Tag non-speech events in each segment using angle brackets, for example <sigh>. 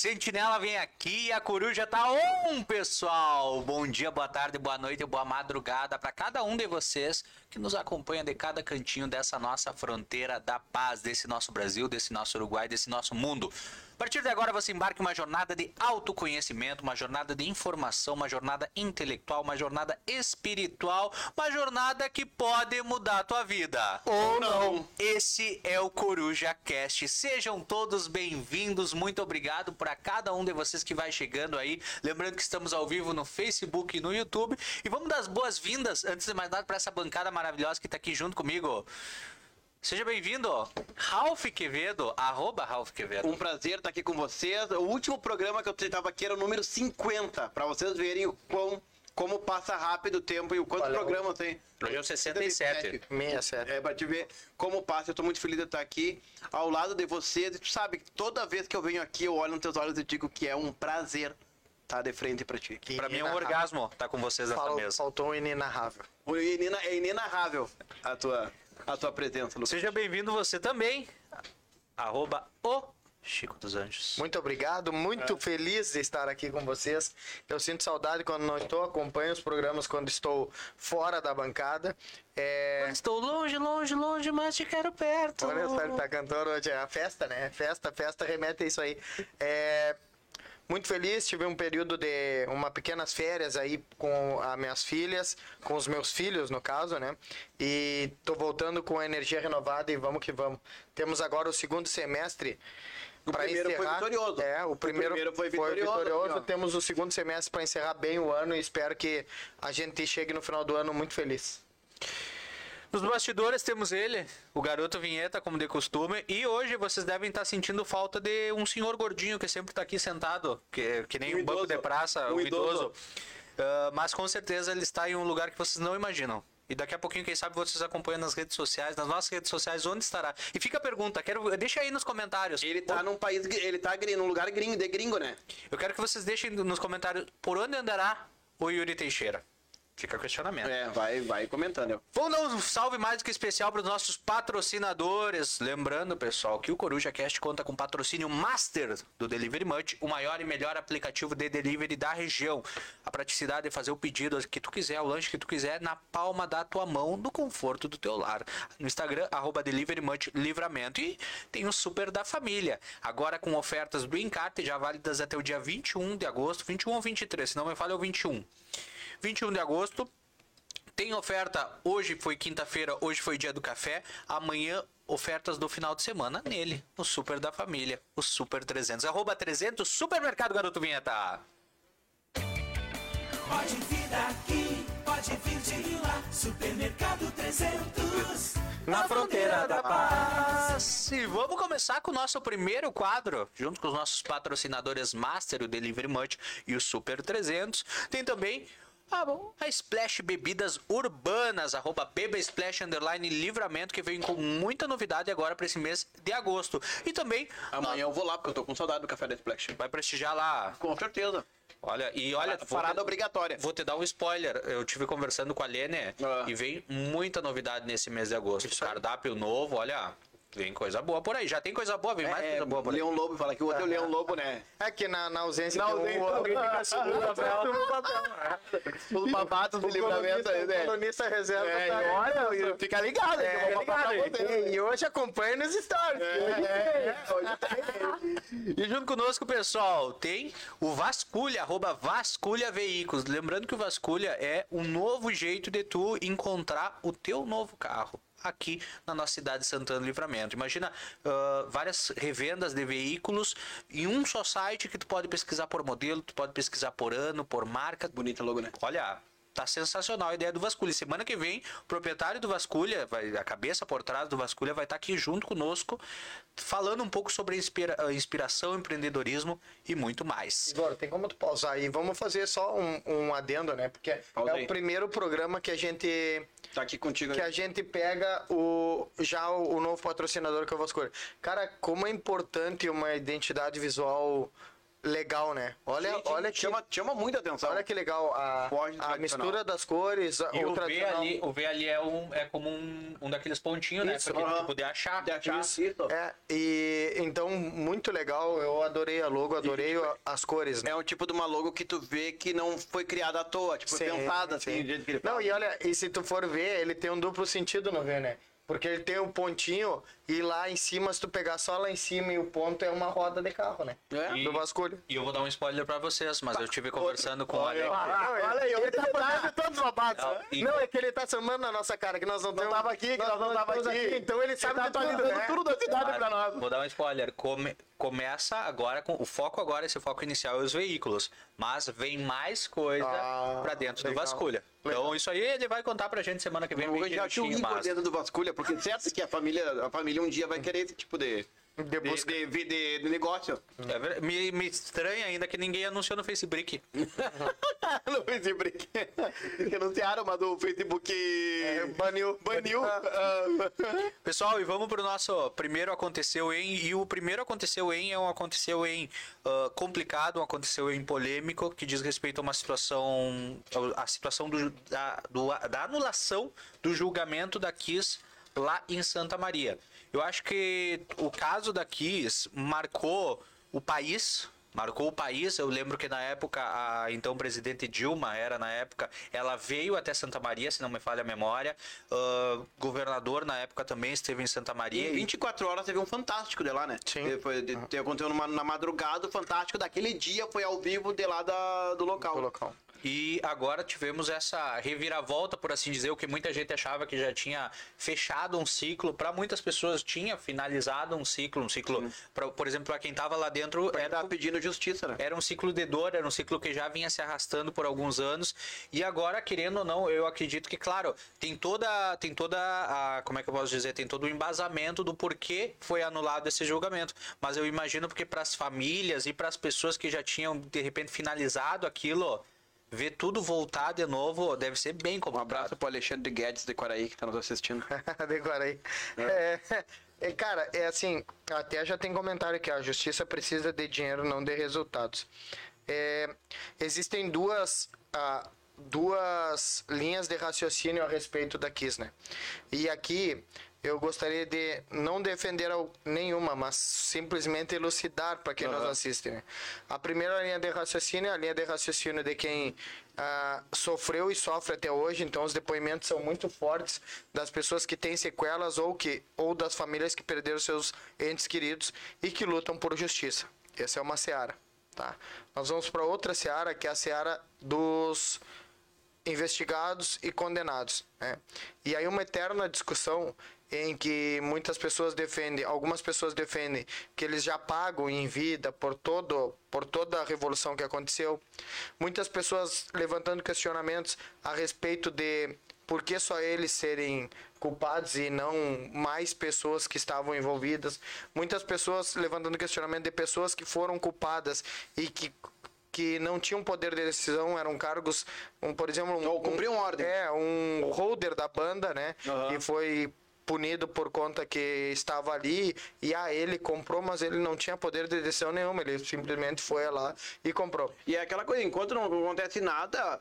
Sentinela vem aqui e a coruja tá on, pessoal! Bom dia, boa tarde, boa noite, boa madrugada para cada um de vocês que nos acompanha de cada cantinho dessa nossa fronteira da paz, desse nosso Brasil, desse nosso Uruguai, desse nosso mundo. A partir de agora você embarca em uma jornada de autoconhecimento, uma jornada de informação, uma jornada intelectual, uma jornada espiritual, uma jornada que pode mudar a tua vida. Ou não. Esse é o Coruja Cast. Sejam todos bem-vindos. Muito obrigado para cada um de vocês que vai chegando aí. Lembrando que estamos ao vivo no Facebook e no YouTube. E vamos dar as boas-vindas, antes de mais nada, para essa bancada maravilhosa que está aqui junto comigo. Seja bem-vindo, Ralph Quevedo, arroba Ralph Quevedo. Um prazer estar aqui com vocês. O último programa que eu estava aqui era o número 50, para vocês verem o quão, como passa rápido o tempo e o quantos Olha, programas tem. Hoje é o 67. 67. É, pra te ver como passa. Eu tô muito feliz de estar aqui ao lado de vocês. E tu sabe que toda vez que eu venho aqui, eu olho nos teus olhos e digo que é um prazer estar de frente pra ti. Para mim é um orgasmo estar com vocês nessa Fal- mesa. Faltou um inenarrável. O inena- É inenarrável a tua, a tua presença, Lucas. Seja bem-vindo você também, arroba o Chico dos Anjos. Muito obrigado, muito feliz de estar aqui com vocês. Eu sinto saudade quando não estou, acompanho os programas quando estou fora da bancada. É... Estou longe, longe, longe, mas te quero perto. Olha só, ele tá cantando hoje. É a festa, né? Festa, festa remete a isso aí. É... Muito feliz, tive um período de uma pequenas férias aí com as minhas filhas, com os meus filhos no caso, né? E tô voltando com a energia renovada e vamos que vamos. Temos agora o segundo semestre O primeiro foi vitorioso. É, o primeiro, primeiro foi vitorioso, aqui, ó. Temos o segundo semestre para encerrar bem o ano e espero que a gente chegue no final do ano muito feliz. Nos bastidores temos ele, o garoto vinheta, como de costume. E hoje vocês devem estar sentindo falta de um senhor gordinho que sempre está aqui sentado, que, que nem Um um, banco de praça, Um um idoso. idoso. Ah, mas com certeza ele está em um lugar que vocês não imaginam. E daqui a pouquinho, quem sabe, vocês acompanham nas redes sociais, nas nossas redes sociais, onde estará. E fica a pergunta, quero, deixa aí nos comentários. Ele tá num país, ele tá num lugar gringo, de gringo, né? Eu quero que vocês deixem nos comentários por onde andará o Yuri Teixeira. Fica questionamento. É, vai, vai comentando. Vamos dar um salve mais do que especial para os nossos patrocinadores. Lembrando, pessoal, que o Coruja Cast conta com patrocínio master do Delivery Much, o maior e melhor aplicativo de delivery da região. A praticidade de fazer o pedido que tu quiser, o lanche que tu quiser, na palma da tua mão, no conforto do teu lar. No Instagram, arroba Delivery Much Livramento. E tem o Super da Família. Agora com ofertas do Encarte, já válidas até o dia 21 de agosto. 21 ou 23, se não me falha é o 21. 21 de agosto, tem oferta, hoje foi quinta-feira, hoje foi dia do café, amanhã ofertas do final de semana nele, no Super da Família, o Super 300. Arroba 300, Supermercado Garoto Vinheta. Pode vir daqui, pode vir de lá. Supermercado 300. Na fronteira da paz. E vamos começar com o nosso primeiro quadro, junto com os nossos patrocinadores Master, o Delivery Much e o Super 300. Tem também a, a Splash Bebidas Urbanas, arroba Beba Splash Underline Livramento, que veio com muita novidade agora para esse mês de agosto. E também Amanhã eu vou lá, porque eu tô com saudade do café da Splash. vai prestigiar lá. Com certeza. Olha, e olha, vou Parada te- obrigatória. Vou te dar um spoiler. Eu tive conversando com a Lene Ah. e vem muita novidade nesse mês de agosto. Isso aí. Cardápio novo, olha, vem coisa boa por aí. Já tem coisa boa, vem mais É, coisa boa por aí. Leão Lobo, fala que o outro é o Leão Lobo, né? É que na, na ausência Na de um, ausência, alguém fica <laughs> seguro <laughs> o papel. Os babados de O livramento aí, o né? colunista reserva É, tá- olha, fica ligado, É, pra ligado, e, e hoje acompanha nos stories. É, é, hoje tem. E junto conosco, pessoal, tem o Vasculha, arroba Vasculha Veículos. Lembrando que o Vasculha é um novo jeito de tu encontrar o teu novo carro aqui na nossa cidade de Santana do Livramento. Imagina ah, várias revendas de veículos em um só site que tu pode pesquisar por modelo, tu pode pesquisar por ano, por marca. Bonita logo, né? Olha, tá sensacional a ideia do Vasculha. Semana que vem, o proprietário do Vasculha, vai, a cabeça por trás do Vasculha, vai estar aqui junto conosco, falando um pouco sobre inspira- a inspiração, empreendedorismo e muito mais. Igor, tem como tu pausar aí? Vamos fazer só um, um adendo, né? Porque Pausa é aí. o primeiro programa que a gente Tá aqui contigo. que né? a gente pega o já o, o novo patrocinador que é o Vasco. Cara, como é importante uma identidade visual legal, né? Olha, Sim, sim, olha que chama, chama muita atenção. Olha que legal a, a mistura das cores, E o o V ali, o V ali é, um, é como um, um daqueles pontinhos, né? Isso, Pra gente poder achar. De achar. É, e então muito legal, eu adorei a logo, adorei a- as cores, né? É um tipo de uma logo que tu vê que não foi criada à toa, tipo, Sim, pensada assim, sim. do jeito que ele Não, e olha, e se tu for ver, ele tem um duplo sentido no V, né? Porque ele tem um pontinho e lá em cima, se tu pegar só lá em cima e o ponto é uma roda de carro, né? É. E- Do vasculho. E eu vou dar um spoiler pra vocês, mas eu tive conversando com o Ale. olha aí, ele tá fazendo todos os babados. Não, Não, é que ele tá chamando na nossa cara, que nós não, temos- tava aqui, que nós não tava estamos aqui. Então ele sabe tá de tudo, atualizando né? tudo da cidade pra nós. Vou dar um spoiler. Come- começa agora com o foco agora, esse foco inicial é os veículos, mas vem mais coisa Ah, pra dentro do legal. vasculha. Então isso aí ele vai contar pra gente semana que vem. Bem já tinha um dentro do vasculha, porque certo que a família, a família um dia vai querer esse tipo de, De de, busca. de, de- de- de negócio. É ver- me, me estranha ainda que ninguém anunciou no Facebook. <laughs> no Facebook. Que anunciaram, mas o Facebook baniu. baniu. Ah, <laughs> Pessoal, e vamos pro nosso primeiro aconteceu em. E o primeiro aconteceu em é um aconteceu em ah, complicado, um aconteceu em polêmico, que diz respeito a uma situação. a situação do, da, do- da anulação do julgamento da Kiss lá em Santa Maria. Eu acho que o caso da Kiss marcou o país. Marcou o país. Eu lembro que na época a então presidente Dilma era na época, ela veio até Santa Maria, se não me falha a memória. Ah, governador na época também esteve em Santa Maria. Em 24 horas teve um fantástico de lá, né? Sim. Ele Foi, de, de, aconteceu numa, na madrugada, o fantástico daquele dia foi ao vivo de lá da, do local. Do local. E agora tivemos essa reviravolta, por assim dizer, o que muita gente achava que já tinha fechado um ciclo, para muitas pessoas tinha finalizado um ciclo, um ciclo, pra, por exemplo, para quem tava lá dentro, Ele era, pedindo justiça, né? era um ciclo de dor, era um ciclo que já vinha se arrastando por alguns anos. E agora, querendo ou não, eu acredito que, claro, tem toda, tem toda a, como é que eu posso dizer, tem todo o embasamento do porquê foi anulado esse julgamento. Mas eu imagino porque para as famílias e para as pessoas que já tinham de repente finalizado aquilo, ver tudo voltar de novo deve ser bem Um complicado. abraço pro Alexandre Guedes de Quaraí que tá nos assistindo. <laughs> Decora aí. É, é, cara, é assim, até já tem comentário que a justiça precisa de dinheiro, não de resultados. É, existem duas, ah, duas linhas de raciocínio a respeito da Kiss, né? E aqui eu gostaria de não defender nenhuma, mas simplesmente elucidar para quem nos Aham. assiste. Né? A primeira linha de raciocínio é a linha de raciocínio de quem ah, sofreu e sofre até hoje, então os depoimentos são muito fortes das pessoas que têm sequelas ou, que, ou das famílias que perderam seus entes queridos e que lutam por justiça. Essa é uma seara. Tá? Nós vamos para outra seara, que é a seara dos investigados e condenados. Né? E aí uma eterna discussão em que muitas pessoas defendem, algumas pessoas defendem que eles já pagam em vida por todo por toda a revolução que aconteceu. Muitas pessoas levantando questionamentos a respeito de por que só eles serem culpados e não mais pessoas que estavam envolvidas. Muitas pessoas levantando questionamento de pessoas que foram culpadas e que que não tinham poder de decisão, eram cargos, um, por exemplo, um, Ou cumpriam ordem. É, um holder da banda, né? Aham. E foi punido por conta que estava ali e a ele comprou, mas ele não tinha poder de decisão nenhuma, ele simplesmente foi lá e comprou. E é aquela coisa, enquanto não acontece nada,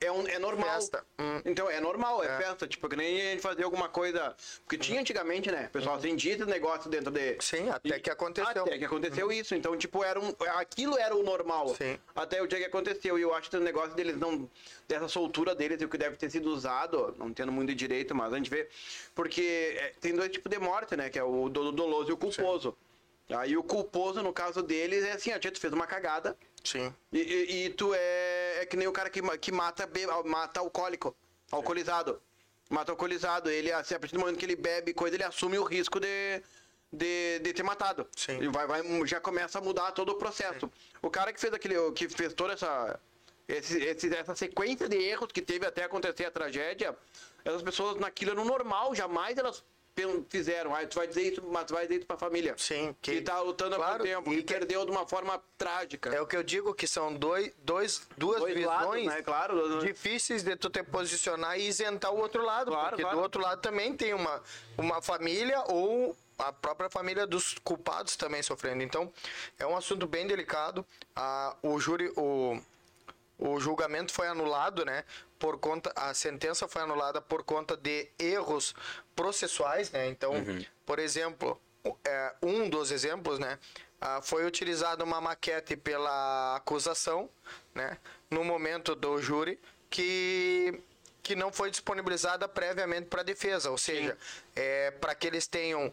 é, um, é normal. Festa. Hum. Então, é normal, é, É. festa. Tipo, que nem a gente fazer alguma coisa. Porque tinha antigamente, né? O pessoal atendia esse negócio dentro de. Sim, até E- que aconteceu. Até que aconteceu isso. Então, tipo, era um, aquilo era o normal. Sim. Até o dia que aconteceu. E eu acho que o negócio deles não. Dessa soltura deles e o que deve ter sido usado, não tendo muito direito, mas a gente vê. Porque é, tem dois tipos de morte, né? Que é o do- doloso e o culposo. Aí o culposo, no caso deles, é assim, a tia, tu fez uma cagada. Sim. E, e- e tu é, é que nem o cara que, que mata, mata alcoólico, alcoolizado. Mata alcoolizado. Ele, assim, a partir do momento que ele bebe coisa, ele assume o risco de, de, de ter matado. Sim. Ele vai, vai, já começa a mudar todo o processo. O cara que fez aquele. que fez toda essa. esse- esse- essa sequência de erros que teve até acontecer a tragédia, essas pessoas naquilo no normal, jamais elas fizeram. Aí tu vai dizer isso, mas tu vai dizer isso pra família. Sim, Que, que- tá lutando há muito tempo, e e que- perdeu de uma forma trágica. É o que eu digo que são dois, dois, duas Dois visões lados, né? Claro. difíceis de tu te posicionar e isentar o outro lado. Claro, porque claro. do outro lado também tem uma, uma família ou a própria família dos culpados também sofrendo. Então, é um assunto bem delicado. Ah, o júri, o, o julgamento foi anulado, né? Por conta, a sentença foi anulada por conta de erros processuais, né? Então, por exemplo, é, um dos exemplos, né? ah, foi utilizada uma maquete pela acusação, né? No momento do júri que que não foi disponibilizada previamente para a defesa, ou seja, é, para que eles tenham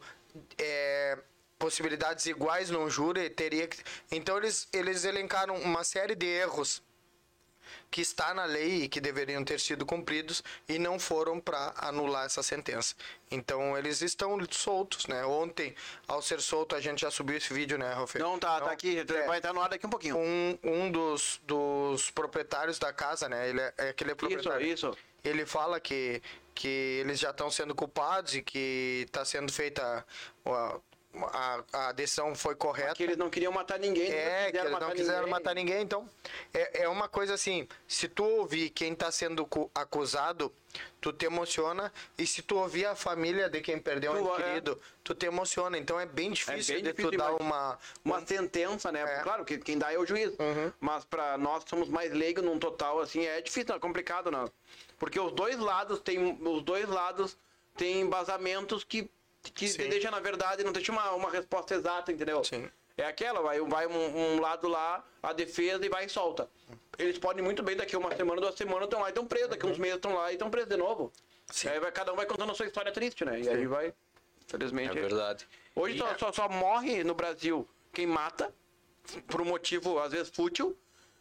é, possibilidades iguais num júri, teria que... Então eles, eles elencaram uma série de erros que está na lei e que deveriam ter sido cumpridos e não foram para anular essa sentença. Então eles estão soltos, né? Ontem, ao ser solto, a gente já subiu esse vídeo, né, Rafael? Não, tá, tá aqui. é. Vai estar no ar daqui um pouquinho. Um, um dos, dos proprietários da casa, né? Ele é, é aquele Isso, proprietário. isso. Ele fala que, que eles já estão sendo culpados e que está sendo feita a, a, a decisão foi correta. Que eles não queriam matar ninguém. É, que eles não quiseram matar ninguém, então é, é uma coisa assim, se tu ouvir quem está sendo cu- acusado, tu te emociona, e se tu ouvir a família de quem perdeu um Tu, é. querido, tu te emociona, então é bem difícil bem de difícil tu dar uma... Uma sentença, né? É. Claro que quem dá é o juiz. Mas pra nós que somos mais leigos num total, assim, é difícil, é complicado, não. Porque os dois lados têm. Os dois lados têm embasamentos que, que Sim. deixa, na verdade, não deixa uma, uma resposta exata, entendeu? Sim. É aquela, vai, vai um, um lado lá, a defesa e vai e solta. Eles podem muito bem, daqui uma semana, duas semanas, estão lá e estão presos, daqui uns meses estão lá e estão presos de novo. Sim. Aí vai, cada um vai contando a sua história triste, né? E aí vai. Infelizmente. É verdade. Hoje só, é- só, só morre no Brasil quem mata, por um motivo às vezes fútil,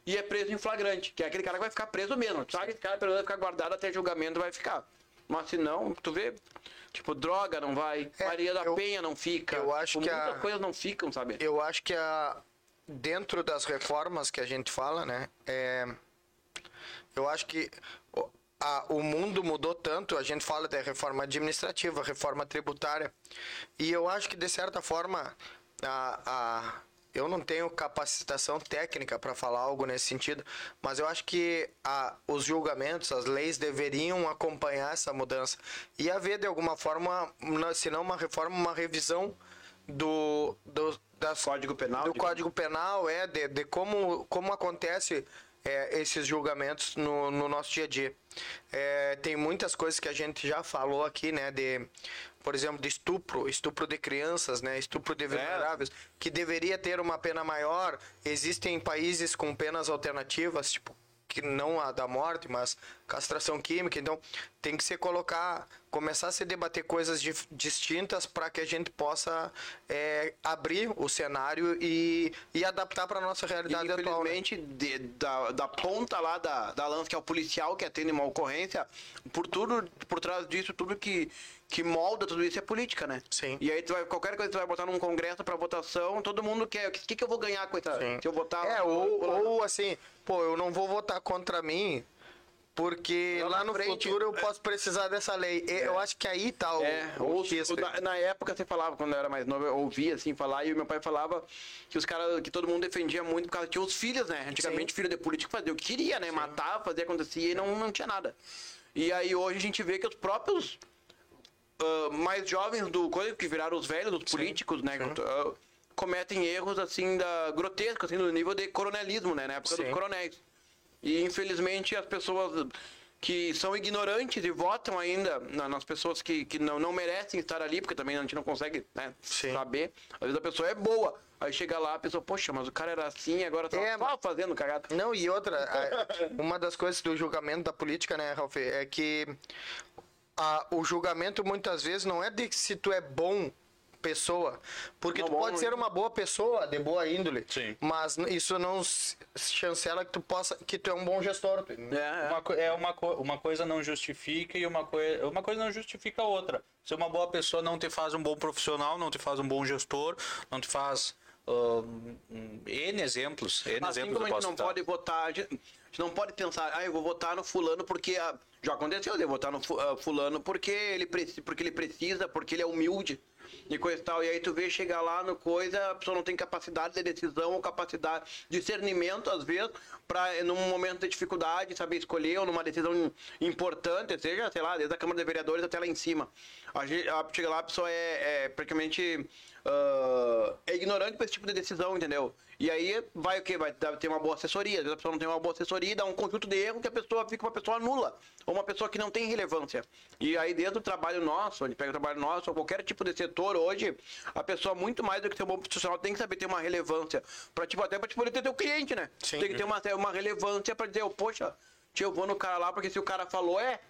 e é preso em flagrante, que é aquele cara que vai ficar preso mesmo. Sabe? Esse cara pelo menos vai ficar guardado até julgamento vai ficar. Mas se não, tu vê, tipo, droga não vai, É, Maria da eu- Penha não fica. eu acho que muitas a- coisas não ficam, sabe? Eu acho que a, dentro das reformas que a gente fala, né? É, eu acho que o, a- o mundo mudou tanto, a gente fala da reforma administrativa, reforma tributária, e eu acho que de certa forma a, a- eu não tenho capacitação técnica para falar algo nesse sentido, mas eu acho que a, os julgamentos, as leis deveriam acompanhar essa mudança e haver de alguma forma, se não uma reforma, uma revisão do, do das, Código Penal, do digamos. Código Penal é de, de como como acontece é, esses julgamentos no, no nosso dia a dia É, tem muitas coisas que a gente já falou aqui né de por exemplo de estupro estupro de crianças né estupro de vulneráveis que deveria ter uma pena maior. Existem países com penas alternativas tipo que não a da morte, mas castração química. Então, tem que se colocar, começar a se debater coisas dif- distintas para que a gente possa é, abrir o cenário e, e adaptar para nossa realidade atual. né? De- da, da ponta lá da, da lança, que é o policial que atende uma ocorrência, por tudo, por trás disso, tudo que, que molda tudo isso é política, né? Sim. E aí tu vai, qualquer coisa que tu vai botar num congresso pra votação, todo mundo quer. O que, que eu vou ganhar com essa. Se eu votar. É, ou, ou assim, pô, eu não vou votar contra mim. Porque Lá lá, no frente, futuro eu posso precisar dessa lei. E Eu acho que aí tá o, É, o ou, velho. na, na época você falava, quando eu era mais novo, eu ouvia assim falar, e o meu pai falava que os caras, que todo mundo defendia muito por causa que os filhos, né? Antigamente, filho de político fazia o que queria, né? Matava, fazia acontecer e não, não tinha nada. E aí hoje a gente vê que os próprios ah, mais jovens do coisa que viraram os velhos, os políticos, né? ah, cometem erros assim da grotescos, assim, no nível de coronelismo, né? Na época dos Sim. coronéis. E infelizmente as pessoas que são ignorantes e votam ainda na- nas pessoas que, que não, não merecem estar ali, porque também a gente não consegue né, saber. Às vezes a pessoa é boa, aí chega lá, a pessoa, poxa, mas o cara era assim, agora tá É, só fazendo cagada. Não, e outra, <laughs> uma das coisas do julgamento da política, né, Ralf, é que a- o julgamento muitas vezes não é de se tu é bom pessoa, porque Não, tu bom, pode ser uma boa pessoa, de boa índole, Sim. mas isso não chancela que tu possa, que tu é um bom gestor. tu- É, Uma, é uma, uma coisa não justifica e uma, coi uma coisa não justifica a outra. Ser uma boa pessoa não te faz um bom profissional, não te faz um bom gestor, não te faz um, um, N exemplos. N Assim exemplos como a gente não dar. pode votar, a gente, não pode pensar, ah, eu vou votar no fulano porque a- já aconteceu de votar no ah, fulano porque ele, porque ele precisa, porque ele é humilde. E coisa e tal. E aí tu vê chegar lá no coisa, a pessoa não tem capacidade de decisão ou capacidade de discernimento, às vezes, para num momento de dificuldade, saber escolher, ou numa decisão importante, seja, sei lá, desde a Câmara de Vereadores até lá em cima. A gente, a, chega lá, a pessoa é, é praticamente ah, é ignorante para esse tipo de decisão, entendeu? E aí vai o quê? Vai ter uma boa assessoria. Às vezes a pessoa não tem uma boa assessoria e dá um conjunto de erros que a pessoa fica uma pessoa nula. Ou uma pessoa que não tem relevância. E aí, dentro do trabalho nosso, gente pega o trabalho nosso, ou qualquer tipo de setor hoje, a pessoa, muito mais do que ser um bom profissional, tem que saber ter uma relevância. Pra, tipo, até pra tipo, poder ter teu cliente, né? Sim. Tem que ter uma, uma relevância pra dizer, oh, poxa, eu vou no cara lá, porque se o cara falou, é.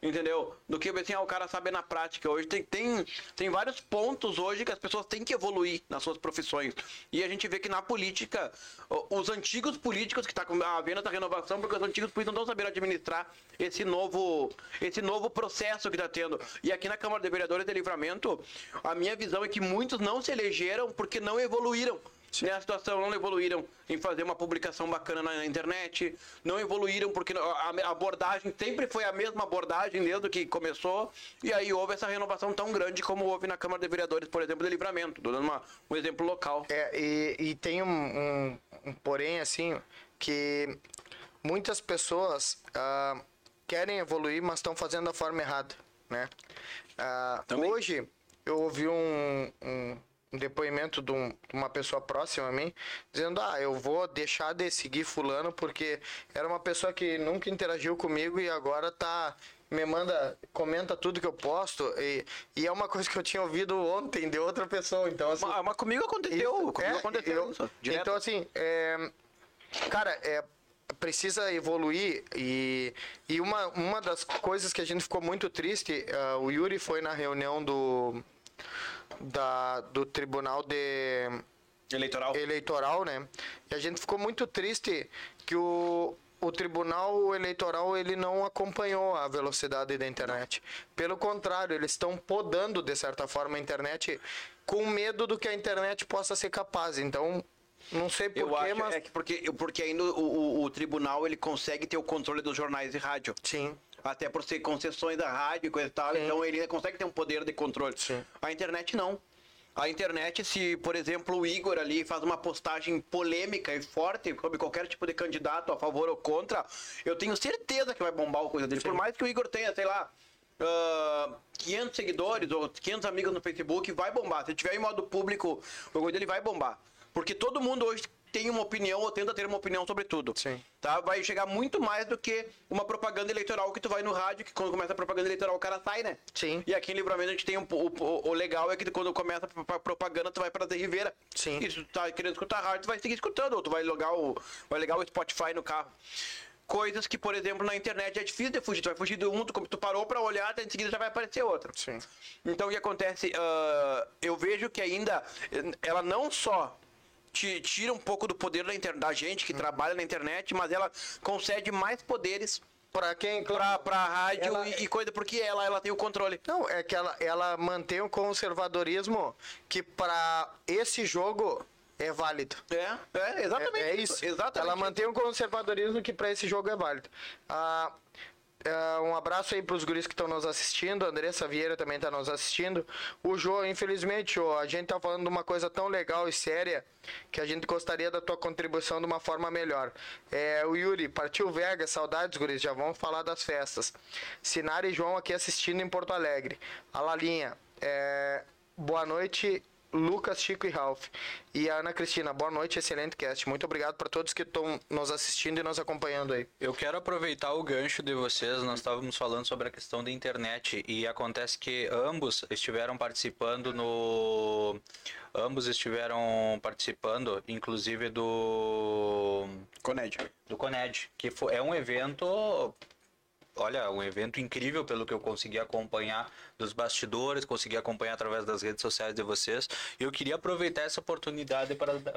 Entendeu? Do que assim, ah, o cara saber na prática. Hoje tem, tem, tem vários pontos hoje que as pessoas têm que evoluir nas suas profissões. E a gente vê que na política, os antigos políticos que tá com- havendo essa renovação, porque os antigos políticos não estão sabendo administrar esse novo, esse novo processo que está tendo. E aqui na Câmara de Vereadores de Livramento, a minha visão é que muitos não se elegeram porque não evoluíram nessa situação, não evoluíram em fazer uma publicação bacana na internet, não evoluíram porque a abordagem sempre foi a mesma abordagem desde que começou, e aí houve essa renovação tão grande como houve na Câmara de Vereadores, por exemplo, de Livramento, dando uma- um exemplo local. É, e, e tem um, um- um porém, assim, que muitas pessoas ah, querem evoluir, mas estão fazendo da forma errada, né? Ah, hoje, eu ouvi um, um, um depoimento de, um- de uma pessoa próxima a mim, dizendo, ah, eu vou deixar de seguir fulano porque era uma pessoa que nunca interagiu comigo e agora tá... Me manda, comenta tudo que eu posto e, e é uma coisa que eu tinha ouvido ontem de outra pessoa, então assim... Mas, mas comigo aconteceu, Isso, comigo é, aconteceu eu-. Então, assim, é, cara, é, precisa evoluir e, e uma, uma das coisas que a gente ficou muito triste, ah, o Yuri foi na reunião do, da, do Tribunal de Eleitoral. Eleitoral, né? E a gente ficou muito triste que o, o Tribunal Eleitoral ele não acompanhou a velocidade da internet. Pelo contrário, eles estão podando, de certa forma, a internet com medo do que a internet possa ser capaz. Então, não sei Eu porquê, acho mas... é que porque, porque ainda o, o, o tribunal ele consegue ter o controle dos jornais de rádio. Sim. Até por ser concessões da rádio e coisa e tal, Sim. então ele consegue ter um poder de controle. Sim. A internet não. A internet, se, por exemplo, o Igor ali faz uma postagem polêmica e forte sobre qualquer tipo de candidato a favor ou contra, eu tenho certeza que vai bombar o coisa dele. Por mais que o Igor tenha, sei lá, ah, 500 seguidores ou 500 amigos no Facebook, vai bombar. Se tiver em modo público, o coisa dele vai bombar. Porque todo mundo hoje tem uma opinião ou tenta ter uma opinião sobre tudo. Sim. Tá? Vai chegar muito mais do que uma propaganda eleitoral que tu vai no rádio, que quando começa a propaganda eleitoral o cara sai, né? Sim. E aqui em Livramento a gente tem um, o, o- o legal é que quando começa a pro- propaganda, tu vai pra Zé Ribeira. Sim. E se tu tá querendo escutar rádio, tu vai seguir escutando, ou tu vai logar o, vai ligar o Spotify no carro. Coisas que, por exemplo, na internet é difícil de fugir. Tu vai fugir de um, tu, tu parou pra olhar, em seguida já vai aparecer outro. Sim. Então o que acontece? ah, eu vejo que ainda eh, ela não só tira um pouco do poder da, inter- da gente que trabalha na internet, mas ela concede mais poderes Pra quem... pra, pra rádio Ela- e, e coisa, porque ela, ela tem o controle. Não, é que ela, ela mantém o conservadorismo que para esse jogo é válido. É, é exatamente. É, é isso. Exatamente. Ela mantém um conservadorismo que para esse jogo é válido. Ah, é, um abraço aí para os guris que estão nos assistindo. Andressa Vieira também está nos assistindo. O Jô, infelizmente, Jô, a gente tá falando de uma coisa tão legal e séria que a gente gostaria da tua contribuição de uma forma melhor. É, o Yuri, partiu Vegas, saudades, guris. Já vamos falar das festas. Sinara e João aqui assistindo em Porto Alegre. A Lalinha, é, boa noite. Lucas, Chico e Ralph. E a Ana Cristina, boa noite, excelente cast. Muito obrigado para todos que estão nos assistindo e nos acompanhando aí. Eu quero aproveitar o gancho de vocês. Nós estávamos falando sobre a questão da internet e acontece que ambos estiveram participando no. Ambos estiveram participando, inclusive do. Coned. do Coned, que é um evento. Olha, um evento incrível pelo que eu consegui acompanhar dos bastidores, consegui acompanhar através das redes sociais de vocês. E eu queria aproveitar essa oportunidade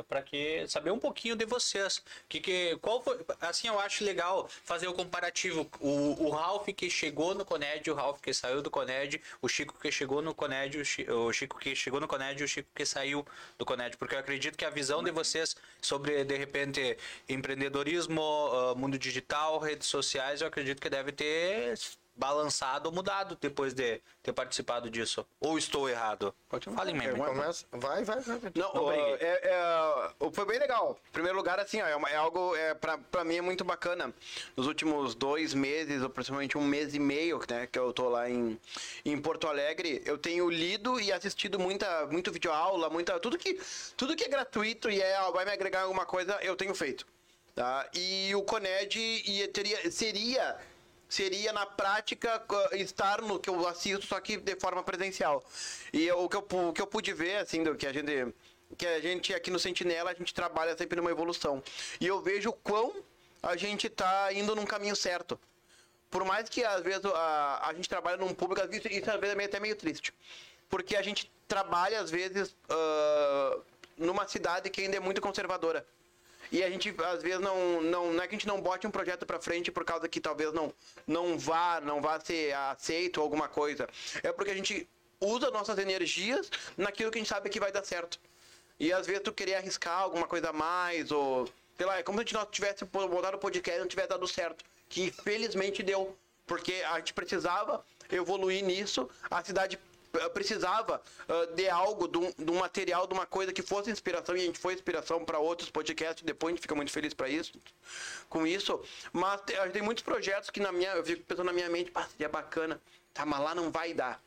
para que saber um pouquinho de vocês. Que que qual foi, assim eu acho legal fazer o comparativo. O, o Ralph que chegou no Coned, o Ralph que saiu do Coned, o Chico que chegou no Coned, o, Chi- o Chico que chegou no Coned e o Chico que saiu do Coned, porque eu acredito que a visão de vocês sobre de repente empreendedorismo, ah, mundo digital, redes sociais, eu acredito que deve ter balançado ou mudado depois de ter participado disso. Ou estou errado? Pode falar. Fala em mim. Começa. Vai, vai, vai. Não, Não ó, briguei. é, é, foi bem legal. Em primeiro lugar, assim, ó, é, uma- é algo, é, pra, pra mim é muito bacana. Nos últimos dois meses, ou principalmente um mês e meio, né, que eu tô lá em, em Porto Alegre, eu tenho lido e assistido muita, muito videoaula, muita, tudo que, tudo que é gratuito e é, ó, vai me agregar alguma coisa, eu tenho feito. Tá? E o Coned ia, teria, seria seria na prática estar no que eu assisto só que de forma presencial e eu- o que eu o que eu pude ver assim do que a gente que a gente aqui no Sentinela a gente trabalha sempre numa evolução e eu vejo quão a gente tá indo num caminho certo por mais que às vezes a, a gente trabalha num público, às vezes, isso às vezes é até meio triste. Porque a gente trabalha, às vezes, ah, numa cidade que ainda é muito conservadora. E a gente, às vezes, não, não, não é que a gente não bote um projeto pra frente por causa que talvez não, não vá, não vá ser aceito alguma coisa. É porque a gente usa nossas energias naquilo que a gente sabe que vai dar certo. E às vezes tu querer arriscar alguma coisa a mais, ou. Sei lá, é como se não tivesse botado o podcast e não tivesse dado certo. Que felizmente deu. Porque a gente precisava evoluir nisso, a cidade precisava ah, de algo, de um, de um material, de uma coisa que fosse inspiração, e a gente foi inspiração para outros podcasts, depois a gente fica muito feliz para isso, com isso. Mas te- tem muitos projetos que na minha, eu fico pensando na minha mente, pá, seria bacana, tá, mas lá não vai dar.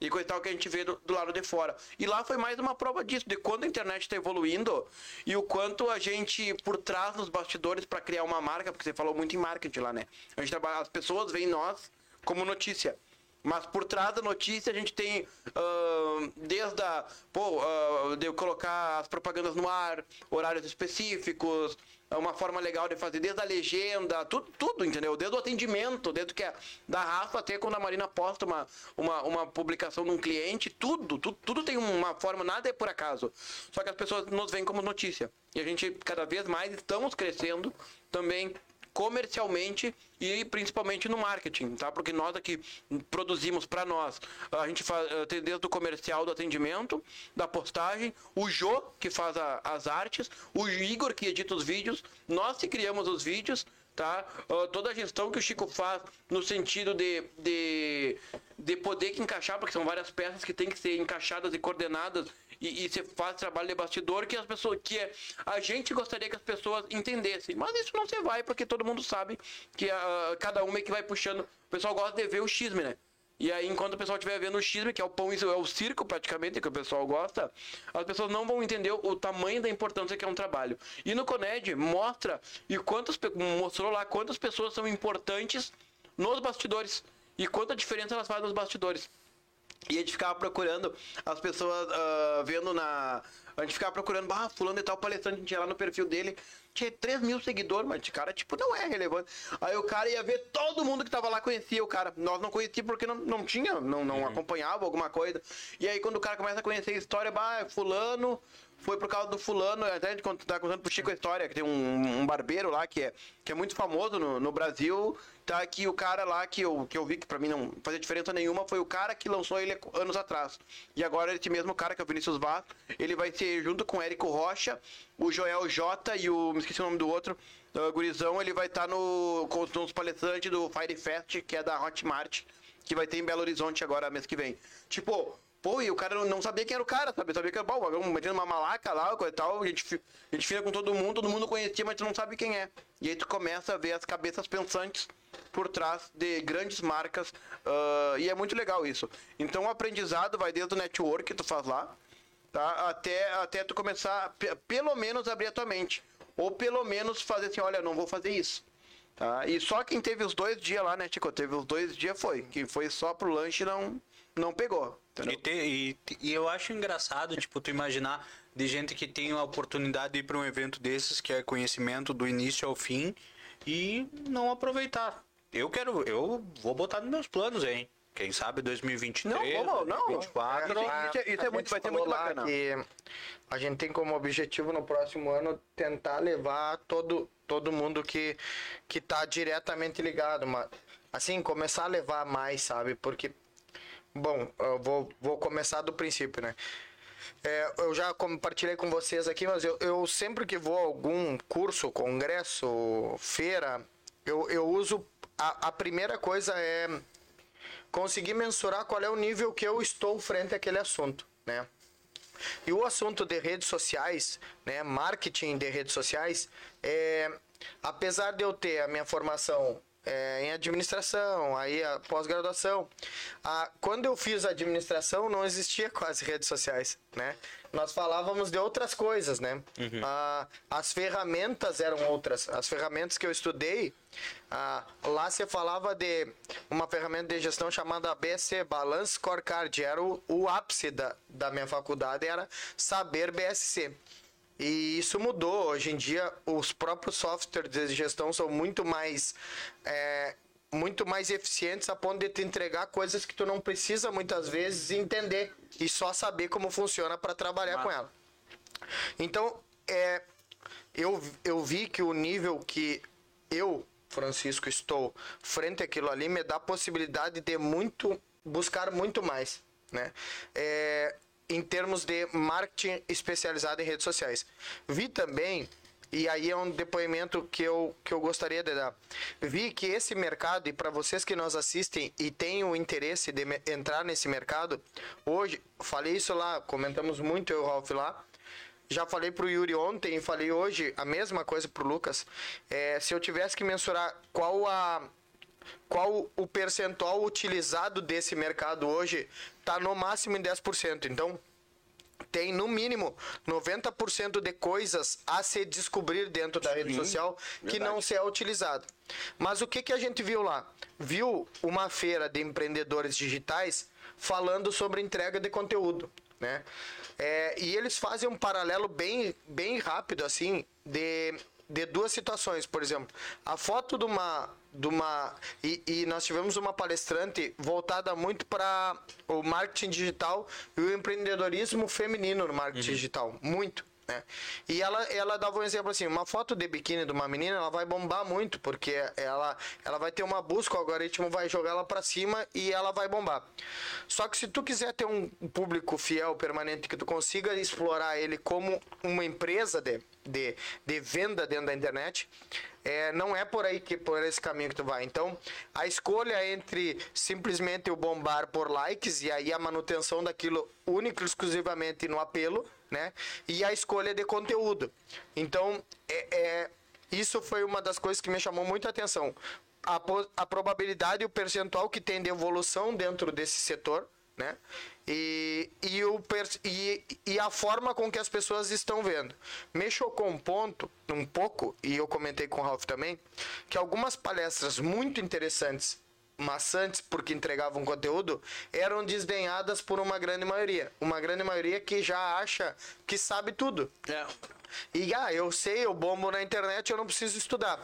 E coisa tal que a gente vê do, do lado de fora. E lá foi mais uma prova disso, de quando a internet está evoluindo e o quanto a gente, por trás dos bastidores, para criar uma marca, porque você falou muito em marketing lá, né? A gente trabalha, as pessoas veem nós como notícia. Mas por trás da notícia a gente tem ah, desde a, pô, ah, de colocar as propagandas no ar, horários específicos, é uma forma legal de fazer, desde a legenda, tudo, tudo entendeu? Desde o atendimento, desde que a, da Rafa até quando a Marina posta uma, uma, uma publicação de um cliente, tudo, tudo, tudo tem uma forma, nada é por acaso. Só que as pessoas nos veem como notícia. E a gente, cada vez mais, estamos crescendo também comercialmente e principalmente no marketing, tá? Porque nós aqui produzimos para nós, a gente faz eh, desde o comercial do atendimento, da postagem, o Jô que faz a- as artes, o Igor que edita os vídeos, nós que criamos os vídeos, tá? Ah, toda a gestão que o Chico faz no sentido de, de, de poder que encaixar, porque são várias peças que tem que ser encaixadas e coordenadas e, e você faz trabalho de bastidor que as pessoas que é, a gente gostaria que as pessoas entendessem, mas isso não se vai porque todo mundo sabe que ah, cada um é que vai puxando. O pessoal gosta de ver o xisme, né? E aí, enquanto o pessoal estiver vendo o xisme, que é o pão, é o circo praticamente, que o pessoal gosta, as pessoas não vão entender o tamanho da importância que é um trabalho. E no Coned mostra e quantas mostrou lá quantas pessoas são importantes nos bastidores e quanta diferença elas fazem nos bastidores. E a gente ficava procurando as pessoas ah, vendo na. A gente ficava procurando, ah, fulano e tal, palestrante, a gente ia lá no perfil dele, tinha 3 mil seguidores, mas esse cara, tipo, não é relevante. Aí o cara ia ver, todo mundo que tava lá conhecia o cara. Nós não conhecíamos porque não, não tinha, não, não acompanhava alguma coisa. E aí quando o cara começa a conhecer a história, bah, é fulano, foi por causa do fulano, até a gente tá contando pro Chico a história, que tem um, um barbeiro lá que é, que é muito famoso no, no Brasil, tá? Que o cara lá que eu, que eu vi que pra mim não fazia diferença nenhuma foi o cara que lançou ele anos atrás. E agora esse mesmo cara, que é o Vinícius Vaz, ele vai ser junto com o Érico Rocha, o Joel J e o. me esqueci o nome do outro. uh, gurizão, ele vai estar no, com os palestrantes do Fire Fest, que é da Hotmart, que vai ter em Belo Horizonte agora mês que vem. Tipo, Pô, e o cara não- sabia quem era o cara, sabe? Sabia que era, pô, vamos metendo uma malaca lá, coisa e tal, a gente, a gente fina com todo mundo, todo mundo conhecia, mas tu não sabe quem é. E aí tu começa a ver as cabeças pensantes por trás de grandes marcas, ah, e é muito legal isso. Então o aprendizado vai desde o network que tu faz lá, tá? Até, até tu começar, pe- pelo menos, abrir a tua mente. Ou pelo menos fazer assim, olha, não vou fazer isso. Tá? E só quem teve os dois dias lá, né, Chico? Teve os dois dias foi. Quem foi só pro lanche não, não pegou. E, te- e- e eu acho engraçado, tipo, tu imaginar de gente que tem a oportunidade de ir para um evento desses, que é conhecimento do início ao fim, e não aproveitar. Eu quero, eu vou botar nos meus planos, hein? Quem sabe 2023, Não, vamos, não. 2024. É, isso isso é A muito- gente vai falou muito bacana. Que a gente tem como objetivo no próximo ano tentar levar todo, todo mundo que, que tá diretamente ligado, mas assim, começar a levar mais, sabe? Porque, bom, eu vou, vou começar do princípio, né? É, eu já compartilhei com vocês aqui, mas eu, eu sempre que vou a algum curso, congresso, feira, eu, eu uso. A, a primeira coisa é conseguir mensurar qual é o nível que eu estou frente àquele assunto, né? E o assunto de redes sociais, né, marketing de redes sociais, é, apesar de eu ter a minha formação é, em administração, aí a pós-graduação, a, quando eu fiz administração não existia quase redes sociais, né? Nós falávamos de outras coisas, né? A, as ferramentas eram outras. As ferramentas que eu estudei, a, lá se falava de uma ferramenta de gestão chamada BSC, Balance Scorecard. Era o, o ápice da, da minha faculdade, era saber BSC. E isso mudou. Hoje em dia, os próprios softwares de gestão são muito mais. é, muito mais eficientes a ponto de te entregar coisas que tu não precisa muitas vezes entender e só saber como funciona para trabalhar com ela. Então, é, eu, eu vi que o nível que eu, Francisco, estou frente àquilo ali me dá a possibilidade de muito buscar muito mais, né? É, em termos de marketing especializado em redes sociais. Vi também e aí é um depoimento que eu, que eu gostaria de dar. Vi que esse mercado, e para vocês que nos assistem e têm o interesse de entrar nesse mercado, hoje, falei isso lá, comentamos muito eu e o Ralph lá, já falei pro Yuri ontem e falei hoje a mesma coisa pro Lucas. É, se eu tivesse que mensurar qual a qual o percentual utilizado desse mercado hoje, tá no máximo em 10%. Então, tem no mínimo 90% de coisas a se descobrir dentro da rede social que não se é utilizado. Mas o que, que a gente viu lá? Viu uma feira de empreendedores digitais falando sobre entrega de conteúdo, né? É, e eles fazem um paralelo bem, bem rápido, assim, de, de duas situações. Por exemplo, a foto de uma. De uma e, e nós tivemos uma palestrante voltada muito para o marketing digital e o empreendedorismo feminino no marketing digital. Muito. Né? E ela, ela dava um exemplo assim, uma foto de biquíni de uma menina, ela vai bombar muito, porque ela, ela vai ter uma busca, o algoritmo vai jogar ela para cima e ela vai bombar. Só que se tu quiser ter um público fiel, permanente, que tu consiga explorar ele como uma empresa de, de, de venda dentro da internet, é, não é por aí que por esse caminho que tu vai. Então, a escolha entre simplesmente o bombar por likes e aí a manutenção daquilo único exclusivamente no apelo, né? E a escolha de conteúdo. Então, é, é- isso foi uma das coisas que me chamou muito a atenção. A, a probabilidade e o percentual que tem de evolução dentro desse setor, né? E, e, o, e, e a forma com que as pessoas estão vendo. Me chocou um ponto, um pouco, e eu comentei com o Ralph também, que algumas palestras muito interessantes, maçantes porque entregavam conteúdo, eram desdenhadas por uma grande maioria. Uma grande maioria que já acha que sabe tudo. É. E ah, eu sei, eu bombo na internet, eu não preciso estudar.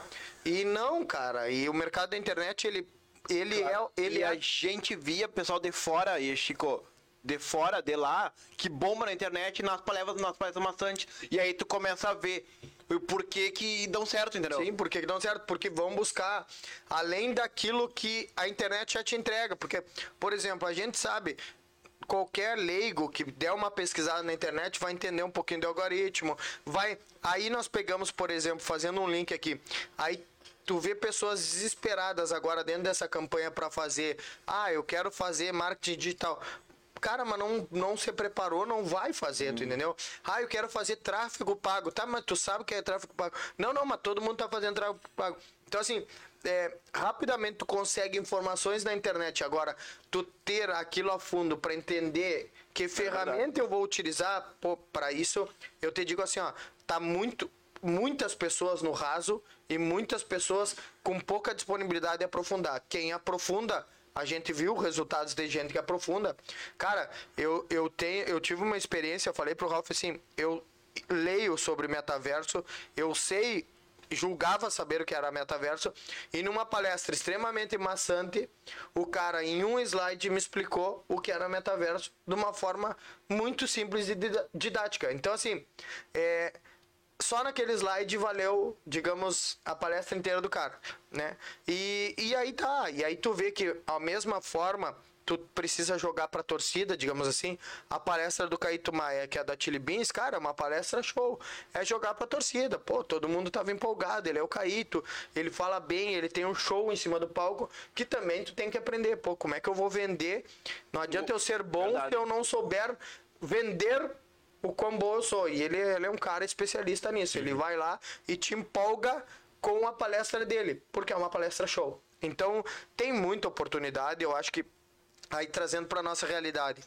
E não, cara, e o mercado da internet, ele, ele é. Ele e é a gente via pessoal de fora, e Chico, de fora, de lá, que bomba na internet nas palestras, nas palestras maçantes. E aí tu começa a ver o porquê que dão certo, entendeu? Sim, porque não certo, porque vão buscar além daquilo que a internet já te entrega, porque por exemplo, a gente sabe qualquer leigo que der uma pesquisada na internet vai entender um pouquinho do algoritmo, vai aí nós pegamos, por exemplo, fazendo um link aqui. Aí tu vê pessoas desesperadas agora dentro dessa campanha para fazer, ah, eu quero fazer marketing digital. Cara, mas não, não se preparou, não vai fazer, tu entendeu? Ah, eu quero fazer tráfego pago. Tá, mas tu sabe o que é tráfego pago? Não, não, mas todo mundo tá fazendo tráfego pago. Então, assim, é, rapidamente tu consegue informações na internet. Agora, tu ter aquilo a fundo para entender que ferramenta eu vou utilizar, para isso, eu te digo assim, ó, tá muito muitas pessoas no raso e muitas pessoas com pouca disponibilidade de aprofundar. Quem aprofunda, a gente viu resultados de gente que aprofunda. Cara, eu, eu tenho eu tive uma experiência, eu falei pro Ralph assim, eu leio sobre metaverso, eu sei julgava saber o que era metaverso e numa palestra extremamente maçante, o cara em um slide me explicou o que era metaverso de uma forma muito simples e didática. Então assim, é, só naquele slide valeu, digamos, a palestra inteira do cara, né? E, e aí tá, e aí tu vê que a mesma forma tu precisa jogar pra torcida, digamos assim. A palestra do Caíto Maia, que é da Chili Beans, cara, é uma palestra show. É jogar pra torcida. Pô, todo mundo tava empolgado. Ele é o Caíto, ele fala bem, ele tem um show em cima do palco que também tu tem que aprender. Pô, como é que eu vou vender? Não adianta eu ser bom Verdade. se eu não souber vender o quão bom eu sou. E ele, ele é um cara especialista nisso. Ele vai lá e te empolga com a palestra dele, porque é uma palestra show. Então, tem muita oportunidade, eu acho que aí trazendo para nossa realidade.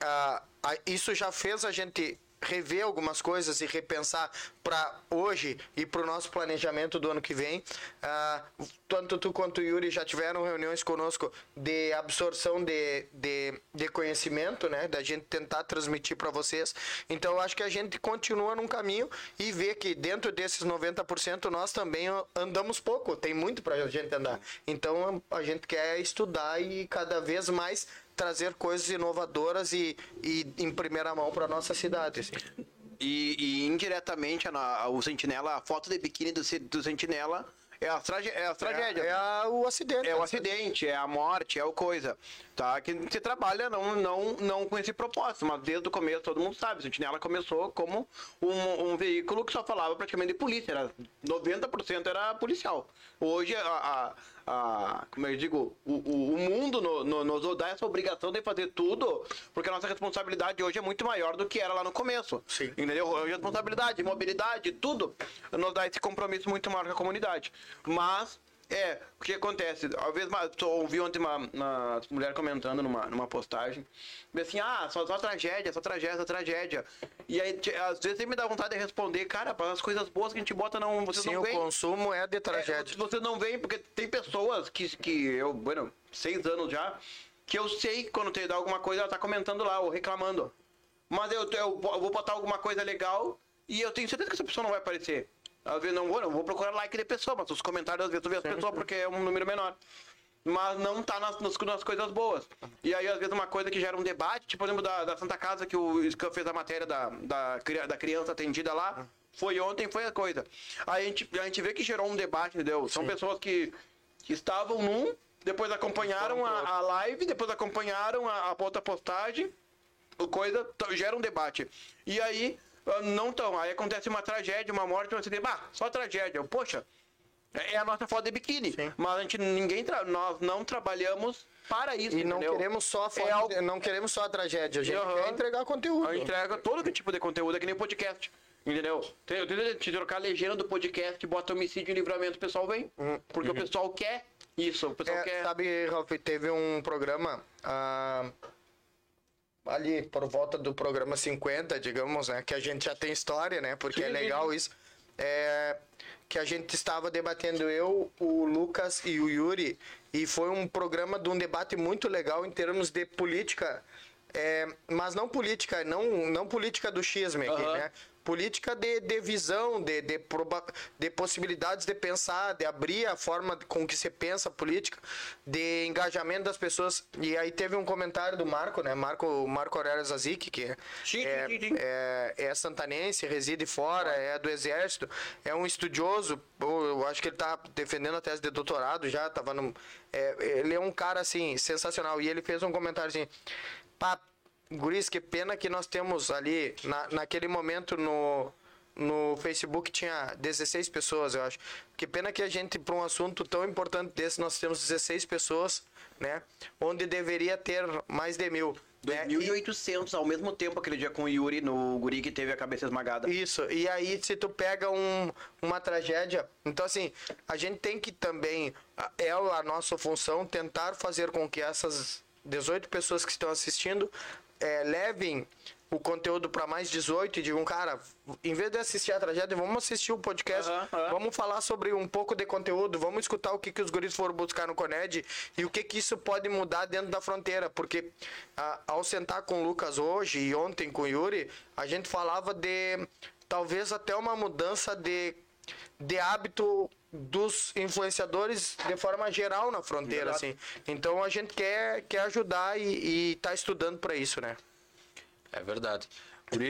ah, isso já fez a gente rever algumas coisas e repensar para hoje e para o nosso planejamento do ano que vem. Ah, tanto tu quanto o Yuri já tiveram reuniões conosco de absorção de, de, de conhecimento, né? Da gente tentar transmitir para vocês. Então, eu acho que a gente continua num caminho e vê que dentro desses 90% nós também andamos pouco. Tem muito para a gente andar. Então, a gente quer estudar e cada vez mais trazer coisas inovadoras e, e em primeira mão para nossa cidade. assim. E, e indiretamente a, a- o Sentinela, a foto de biquíni do, se- do Sentinela é a, trage, é a tragédia. É, é a- o acidente. É o acidente, é a morte, é o coisa. Tá? Que você trabalha não, não, não com esse propósito, mas desde o começo todo mundo sabe. O Sentinela começou como um, um veículo que só falava praticamente de polícia. Era, 90% era policial. Hoje, a, a, como eu digo, o, o, o mundo no- no- nos dá essa obrigação de fazer tudo, porque a nossa responsabilidade hoje é muito maior do que era lá no começo. Sim. Entendeu? Hoje a responsabilidade, mobilidade, tudo nos dá esse compromisso muito maior com a comunidade. Mas, é, o que acontece? Às vezes, mas, eu ouvi ontem uma, uma mulher comentando numa, numa postagem, assim, ah, só, só tragédia, só tragédia, só tragédia. E aí, às vezes, você me dá vontade de responder, cara, para as coisas boas que a gente bota, não, vocês Sim, não o veem. consumo é de É, tragédia. você não vem, porque tem pessoas que, que eu, bueno, seis anos já, que eu sei que quando tem dá alguma coisa, ela tá comentando lá, ou reclamando. Mas eu, eu vou botar alguma coisa legal e eu tenho certeza que essa pessoa não vai aparecer. Às vezes não vou, não vou procurar like de pessoa, mas os comentários às vezes tu vê as pessoas porque é um número menor. Mas não tá nas, nas, nas coisas boas. E aí, às vezes, uma coisa que gera um debate, tipo, eu lembro da, da Santa Casa, que o Scan fez a matéria da, da, da criança atendida lá. Foi ontem, foi a coisa. Aí a gente, a gente vê que gerou um debate, entendeu? São pessoas que, que estavam num, depois acompanharam a, a live, depois acompanharam a, a outra postagem, coisa gera um debate. E aí, não tão. Aí acontece uma tragédia, uma morte, um acidente. Bah, só tragédia. Poxa, é a nossa foto de biquíni. Mas a gente, ninguém, tra- nós não trabalhamos para isso, E não entendeu? queremos só a foto, É algo- não queremos só a tragédia, a gente Aham. quer entregar conteúdo. A gente entrega todo tipo de conteúdo, é que nem podcast. Entendeu? Tem- Eu tento te trocar a legenda do podcast, bota homicídio e livramento, o pessoal vem. Porque o pessoal quer isso, o pessoal É, quer. Sabe, Ralf, teve um programa ah, ali por volta do programa 50, digamos, né? Que a gente já tem história, né? Porque é legal isso. É, que a gente estava debatendo eu, o Lucas e o Yuri, e foi um programa de um debate muito legal em termos de política, é, mas não política, não, não política do aqui, Aham. né? Política de, de visão, de, de, proba- de possibilidades de pensar, de abrir a forma com que você pensa a política, de engajamento das pessoas. E aí teve um comentário do Marco, né? Marco, Marco Aurélio Zazik, que Sim, é, sim, sim. é, é santanense, reside fora, é do exército, é um estudioso, eu acho que ele tá defendendo a tese de doutorado já, tava no, é, ele é um cara, assim, sensacional. E ele fez um comentário assim, pá, Guris, que pena que nós temos ali, na, naquele momento no, no Facebook tinha 16 pessoas, eu acho. Que pena que a gente, para um assunto tão importante desse, nós temos 16 pessoas, né? Onde deveria ter mais de mil. né? E- 2.800 ao mesmo tempo aquele dia com o Yuri, no guri que teve a cabeça esmagada. Isso, e aí se tu pega um, uma tragédia, então assim, a gente tem que também, é a nossa função tentar fazer com que essas 18 pessoas que estão assistindo eh, levem o conteúdo para mais 18 e digam, cara, em vez de assistir a tragédia, vamos assistir o podcast, Aham, aham. vamos falar sobre um pouco de conteúdo, vamos escutar o que, que os guris foram buscar no Coned e o que, que isso pode mudar dentro da fronteira, porque ah, ao sentar com o Lucas hoje e ontem com o Yuri, a gente falava de talvez até uma mudança de, de hábito dos influenciadores de forma geral na fronteira, Exato. assim. Então a gente quer, quer ajudar e, e tá estudando para isso, né? É verdade. Por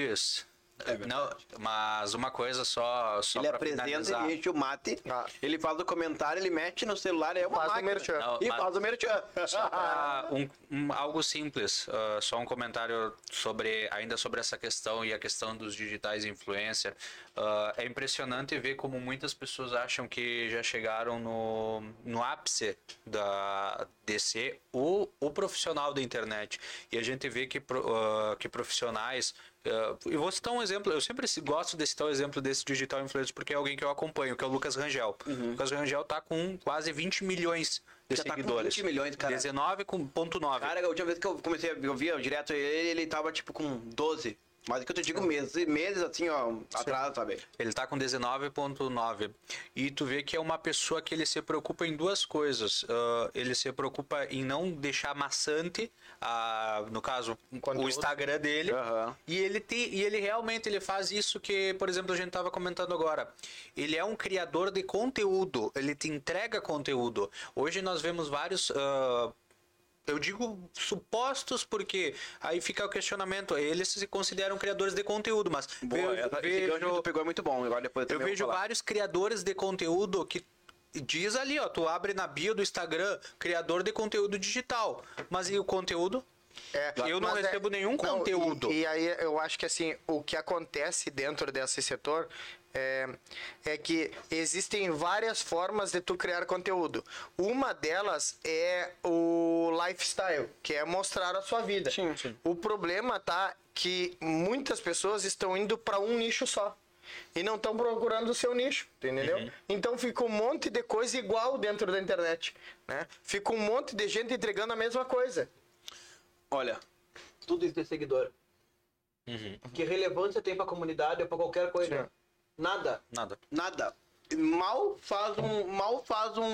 isso, Não, mas uma coisa só, só ele apresenta, finalizar. ele enche o mate, Ah. ele faz o comentário, ele mete no celular, é uma Faz o máquina. merchan. Não, E faz o merchan. <laughs> Um- um- algo simples, ah, só um comentário sobre ainda sobre essa questão e a questão dos digitais influencer. Ah, é impressionante ver como muitas pessoas acham que já chegaram no, no ápice da de ser o, o profissional da internet. E a gente vê que, ah, que profissionais. Ah, eu vou citar um exemplo, eu sempre se- gosto de citar o exemplo desse digital influencer porque é alguém que eu acompanho, que é o Lucas Rangel. O Lucas Rangel tá com quase 20 milhões de Já tá com seguidores. 20 milhões, cara. 19,9. Cara, a última vez que eu comecei a eu via direto ele, ele tava tipo com 12. Mas é que eu te digo meses, meses assim, ó, atrás, sabe? Ele tá com 19,9. E tu vê que é uma pessoa que ele se preocupa em duas coisas. Ah, ele se preocupa em não deixar maçante, a, no caso, o. Instagram dele. Aham. E ele tem, e ele realmente ele faz isso que, por exemplo, a gente tava comentando agora. Ele é um criador de conteúdo, ele te entrega conteúdo. Hoje nós vemos vários ah, eu digo supostos porque aí fica o questionamento. Eles se consideram criadores de conteúdo, mas Boa, vejo- que tu pegou é muito bom. Agora depois eu vou vejo vários criadores de conteúdo que diz ali, ó, tu abre na bio do Instagram, criador de conteúdo digital. Mas e o conteúdo? É, Eu não é- recebo nenhum não, conteúdo. E, e aí eu acho que assim, o que acontece dentro desse setor é, é que existem várias formas de tu criar conteúdo. Uma delas é o lifestyle, que é mostrar a sua vida. Sim, sim. O problema tá que muitas pessoas estão indo para um nicho só. E não estão procurando o seu nicho, entendeu? Uhum. Então fica um monte de coisa igual dentro da internet, né? Fica um monte de gente entregando a mesma coisa. Olha, tudo isso de seguidor. Que relevância tem pra comunidade ou pra qualquer coisa? Sim. Nada. Nada. Nada. Mal faz um, mal faz um,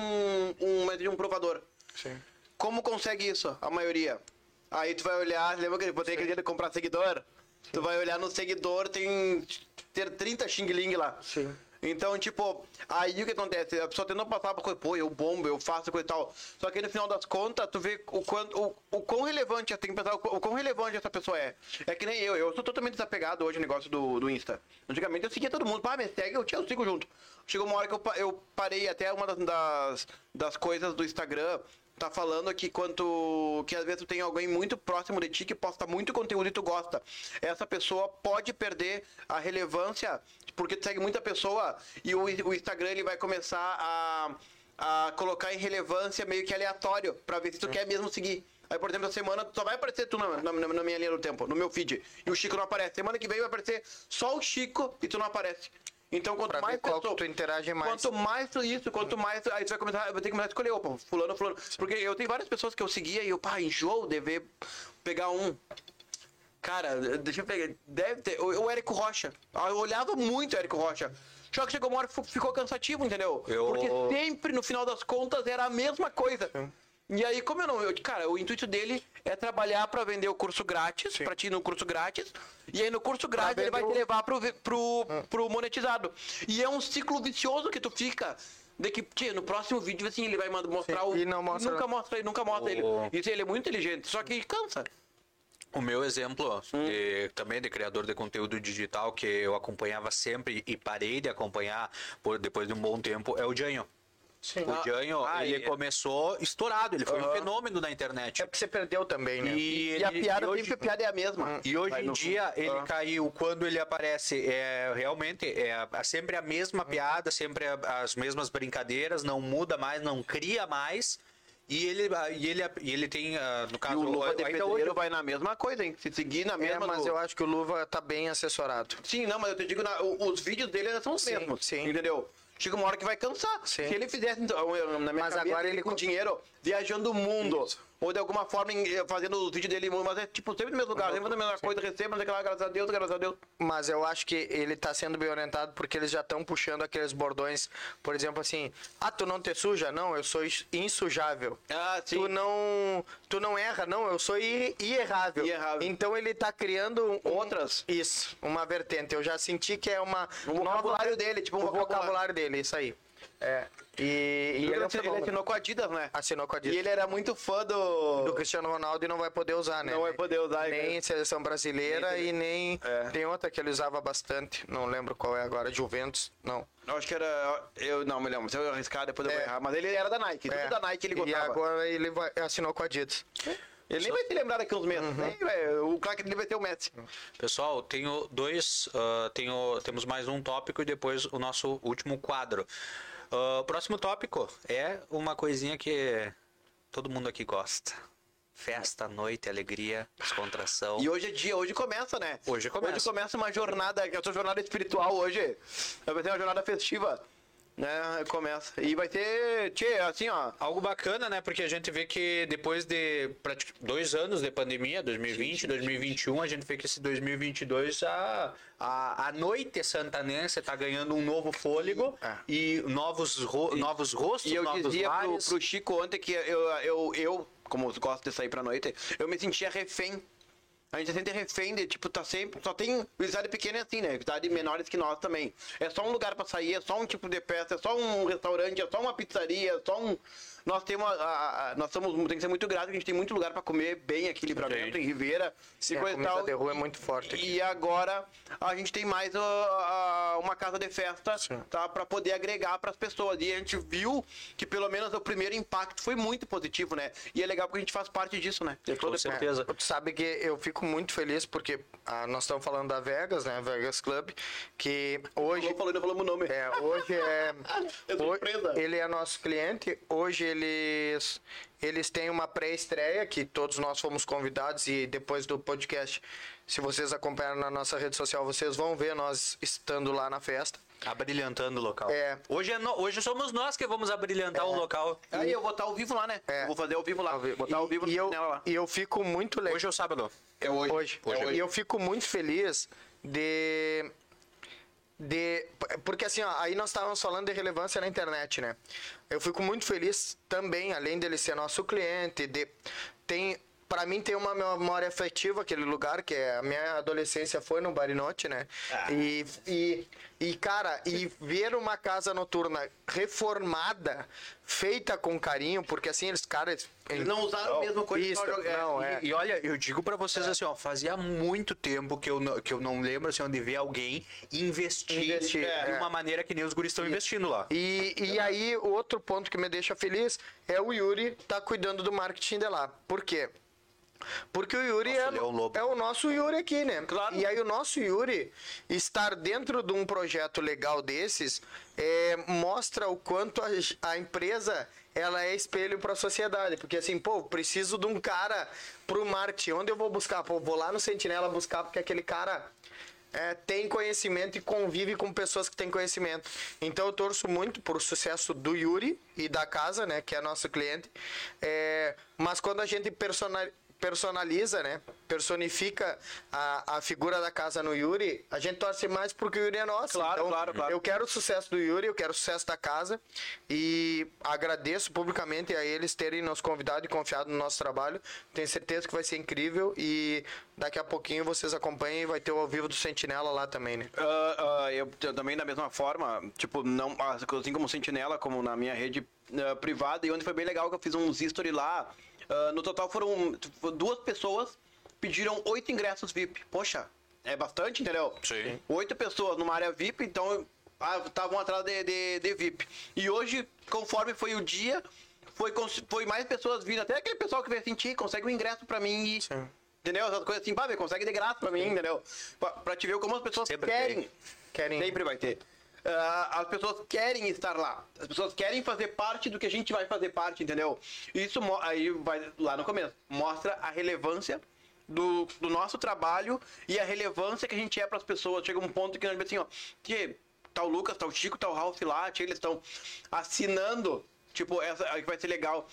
um, um provador. Sim. Como consegue isso? A maioria. Aí tu vai olhar, lembra que eu botei aquele dia de comprar seguidor? Tu vai olhar no seguidor, tem ter 30 xing ling lá. Sim. Então, tipo, aí o que acontece? A pessoa tenta passar pra coisa, pô, eu bombo, eu faço coisa e tal. Só que no final das contas, tu vê o, quanto, o, o quão relevante, tem que pensar o, o quão relevante essa pessoa é. É que nem eu, eu sou totalmente desapegado hoje no negócio do, do Insta. Antigamente eu seguia todo mundo, pá, me segue, eu, te- eu sigo junto. Chegou uma hora que eu, eu parei até uma das, das, das coisas do Instagram, tá falando que quanto que às vezes tu tem alguém muito próximo de ti que posta muito conteúdo e tu gosta. Essa pessoa pode perder a relevância porque tu segue muita pessoa e o, o Instagram ele vai começar a, a colocar em relevância meio que aleatório pra ver se tu quer mesmo seguir. Aí, por exemplo, essa semana só vai aparecer tu na, na, na minha linha do tempo, no meu feed. E o Chico não aparece. Semana que vem vai aparecer só o Chico e tu não aparece. Então, quanto Pra mais pessoa- tu interage mais. Quanto mais isso, quanto mais. Aí tu vai começar, vai ter que começar a escolher, opa, fulano, fulano. Porque eu tenho várias pessoas que eu seguia e eu, pá, enjoo de ver pegar um. Cara, deixa eu pegar. Deve ter. O, o Érico Rocha. Ah, Eu olhava muito o Érico Rocha. Só que chegou uma hora que ficou- cansativo, entendeu? Eu- Porque sempre, no final das contas, era a mesma coisa. E aí, como eu não. Eu, cara, o intuito dele é trabalhar pra vender o curso grátis, pra ti no curso grátis. E aí no curso grátis ele vai vender te levar pro, pro, pro monetizado. E é um ciclo vicioso que tu fica. De que, tia, no próximo vídeo, assim, ele vai mostrar Sim, o. e não mostra- nunca mostra, nunca mostra O- ele. Isso ele é muito inteligente, só que cansa. O meu exemplo, Hum. de- também de criador de conteúdo digital, que eu acompanhava sempre e parei de acompanhar por, depois de um bom tempo, é o Janho. Sim. O Janho, ah, ele é. começou estourado, ele foi um Aham. fenômeno na internet. É porque você perdeu também, né? E, E a ele- piada e hoje- sempre a piada é a mesma. E hoje em dia ele Ah. caiu quando ele aparece é realmente é a- sempre a mesma piada, sempre a- as mesmas brincadeiras, não muda mais, não cria mais. E ele e ele e ele tem ah, no E caso o Luva de ainda Pedreiro hoje vai na mesma coisa, hein? Se seguir na É, mesma. mas do- eu acho que o Luva tá bem assessorado. Sim, não, mas eu te digo, na- os vídeos dele são os Sim, mesmos. sim. Entendeu? Chega uma hora que vai cansar. Sim. Se ele fizesse, então, na minha Mas cabeça, agora ele com co- dinheiro, viajando o mundo. Ou de alguma forma eh, fazendo os vídeos dele, mas é tipo sempre no mesmo lugar, sempre fazendo a mesma coisa, receba, mas aquela, graças a Deus, graças a Deus. Mas eu acho que ele tá sendo bem orientado porque eles já estão puxando aqueles bordões, por exemplo, assim, ah, tu não te suja? Não, eu sou insujável. Ah, sim. Tu não, tu não erra? Não, eu sou i- ierrável. Ierrável. Então ele tá criando um- Outras. Isso, uma vertente. Eu já senti que é uma O vocabulário dele, tipo um o vocabulário. vocabulário. dele, isso aí. É. E, e Ele, é um ele assinou com a Adidas, né? Assinou com a E Adidas. ele era muito fã do. do Cristiano Ronaldo e não vai poder usar, né? Não vai poder usar, Nem né? em seleção brasileira Nem- e nem. É. Tem outra que ele usava bastante, não lembro qual é agora, Juventus, não. Eu acho que era. Eu não me lembro. Se eu arriscar, depois eu vou É. errar. Mas ele era da Nike. É. Tudo da Nike ele E gostava. agora ele vai, assinou com a Adidas. Ele nem vai se lembrar daqui uns meses. Uhum. Nem vai- o craque dele vai ter o Messi. Pessoal, tenho dois. ah, tenho, temos mais um tópico e depois o nosso último quadro. O próximo tópico é uma coisinha que todo mundo aqui gosta. Festa, noite, alegria, descontração. E hoje é dia, hoje começa, né? Hoje começa. Hoje começa uma jornada, a sua jornada espiritual hoje. Vai ser uma jornada festiva. Né? Começa. E vai ter, tchê, assim, ó. Algo bacana, né? Porque a gente vê que depois de dois anos de pandemia, 2020, 2021, a gente vê que esse 2022 a, a, a noite santanense tá ganhando um novo fôlego É. e novos, ro- novos rostos, E eu novos dizia pro, pro Chico ontem que eu, eu, eu, como gosto de sair pra noite, eu me sentia refém. A gente se sente refém de, tipo, tá sempre. Só tem cidade pequena é assim, né? Cidade menores que nós também. É só um lugar pra sair, é só um tipo de festa, é só um restaurante, é só uma pizzaria, é só um. Nós temos. A, a- a- nós somos. Tem que ser muito grato que a gente tem muito lugar pra comer bem aqui em livramento, em Ribeira. Sim, e a coisa e comida tal. de rua é muito forte aqui. E agora a gente tem mais a- uma casa de festa, tá? Pra poder agregar pras pessoas. E a gente viu que pelo menos o primeiro impacto foi muito positivo, né? E é legal porque a gente faz parte disso, né? De Com toda certeza. Tu sabe que eu fico muito feliz porque ah, nós estamos falando da Vegas, né? Vegas Club, que hoje. Falou, falou, o nome. É, hoje é. <laughs> É ho- surpresa. ele é nosso cliente. Hoje eles eles têm uma pré-estreia que todos nós fomos convidados e depois do podcast, se vocês acompanharam na nossa rede social, vocês vão ver nós estando lá na festa. Abrilhantando o local. É. Hoje, é no- hoje somos nós que vamos abrilhantar o local. Aí eu vou estar ao vivo lá, né? É. Vou fazer ao vivo lá. Ao vivo. Vou estar ao vivo e, e eu, nela lá. e eu fico muito legal. Hoje é o sábado. É hoje. Hoje. É hoje. E eu fico muito feliz de. De porque assim, ó, aí nós estávamos falando de relevância na internet, né? Eu fico muito feliz também, além dele ser nosso cliente, de tem para mim tem uma memória afetiva aquele lugar que é a minha adolescência foi no Barinote, né? E, e e cara, e ver uma casa noturna reformada, feita com carinho, porque assim eles caras Eles não usaram a mesma coisa Isso, que não, é. E, e olha, eu digo pra vocês assim, ó, fazia muito tempo que eu não, que eu não lembro assim, de ver alguém investir, Investir, de é. uma maneira que nem os guris estão investindo lá. E, e aí, o outro ponto que me deixa feliz é o Yuri tá cuidando do marketing de lá. Por quê? Porque o Yuri Nosso é, Leão Lobo. é o nosso Yuri aqui, né? Claro. E aí o nosso Yuri estar dentro de um projeto legal desses é, mostra o quanto a, a empresa ela é espelho para a sociedade. Porque assim, pô, preciso de um cara pro marketing. Onde eu vou buscar? Pô, vou lá no Sentinela buscar porque aquele cara é, tem conhecimento e convive com pessoas que têm conhecimento. Então eu torço muito por sucesso do Yuri e da casa, né, que é nosso cliente. É, mas quando a gente personal, personaliza, né, personifica a, a figura da casa no Yuri, a gente torce mais porque o Yuri é nosso. Claro, então, claro, claro. Eu quero o sucesso do Yuri, eu quero o sucesso da casa e agradeço publicamente a eles terem nos convidado e confiado no nosso trabalho. Tenho certeza que vai ser incrível e daqui a pouquinho vocês acompanhem e vai ter o ao vivo do Sentinela lá também, né? Ah, ah, eu, eu também da mesma forma, tipo, não, assim como Sentinela, como na minha rede ah, privada, e onde foi bem legal que eu fiz uns history lá. Ah, no total foram tipo, duas pessoas pediram oito ingressos VIP. Poxa, é bastante, entendeu? Sim. Oito pessoas numa área VIP, então estavam atrás de, de, de VIP. E hoje, conforme foi o dia, foi, foi mais pessoas vindo. Até aquele pessoal que veio sentir, consegue um ingresso pra mim e. Sim. Entendeu? Essas coisas assim, pá, consegue de graça pra mim, entendeu? Pra, pra te ver como as pessoas Sempre querem. tem. Querem. Sempre vai ter. Ah, as pessoas querem estar lá. As pessoas querem fazer parte do que a gente vai fazer parte, entendeu? Isso aí vai lá no começo. Mostra a relevância do, do nosso trabalho e a relevância que a gente é para as pessoas. Chega um ponto que a gente assim, ó, que tá o Lucas, tá o Chico, tá o Ralph lá, eles estão assinando, tipo, essa que vai ser legal.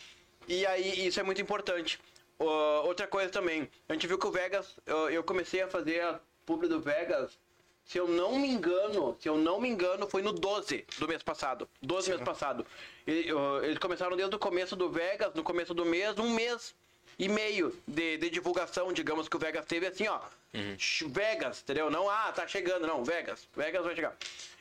E aí isso é muito importante. Ó, outra coisa também, a gente viu que o Vegas, eu, eu comecei a fazer a publi do Vegas se eu não me engano, se eu não me engano, foi no 12 do mês passado. 12 do mês passado. Eles começaram desde o começo do Vegas, no começo do mês, um mês e meio de, de divulgação, digamos, que o Vegas teve assim, ó. Sh- Vegas, entendeu? Não, ah, tá chegando, não, Vegas. Vegas vai chegar.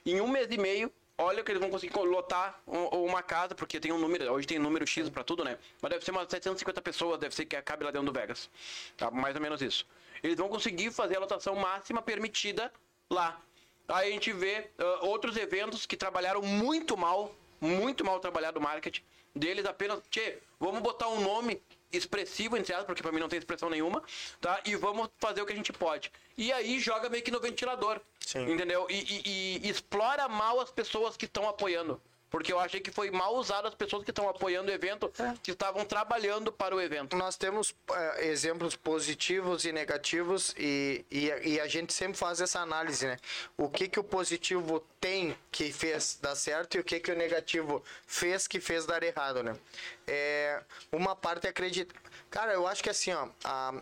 Em um mês e meio, olha que eles vão conseguir lotar um- uma casa, porque tem um número, hoje tem um número X pra tudo, né? Mas deve ser umas 750 pessoas, deve ser que cabe lá dentro do Vegas. Tá? Mais ou menos isso. Eles vão conseguir fazer a lotação máxima permitida lá. Aí a gente vê ah, outros eventos que trabalharam muito mal, muito mal trabalhado o marketing deles, apenas, tchê, vamos botar um nome expressivo, entre aspas, porque pra mim não tem expressão nenhuma, tá? E vamos fazer o que a gente pode. E aí joga meio que no ventilador, Sim. entendeu? E, e- e explora mal as pessoas que estão apoiando. Porque eu achei que foi mal usado as pessoas que estão apoiando o evento, que estavam trabalhando para o evento. Nós temos eh, exemplos positivos e negativos e, e, e a gente sempre faz essa análise, né? O que, que o positivo tem que fez dar certo e o que, que o negativo fez que fez dar errado, né? É, uma parte acredita... Cara, eu acho que assim, ó... a-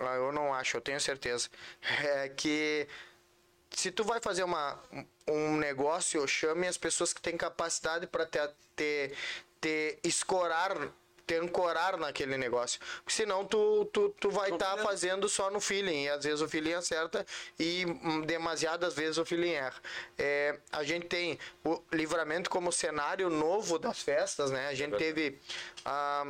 ah, eu não acho, eu tenho certeza. <laughs> É que se tu vai fazer uma, um negócio, chame as pessoas que têm capacidade para ter, ter, ter escorar, ter ancorar naquele negócio. Porque senão tu, tu, tu vai estar fazendo só no feeling. E às vezes o feeling acerta e hum, demasiadas vezes o feeling erra. É, a gente tem o livramento como cenário novo das festas, né? A gente teve. ah,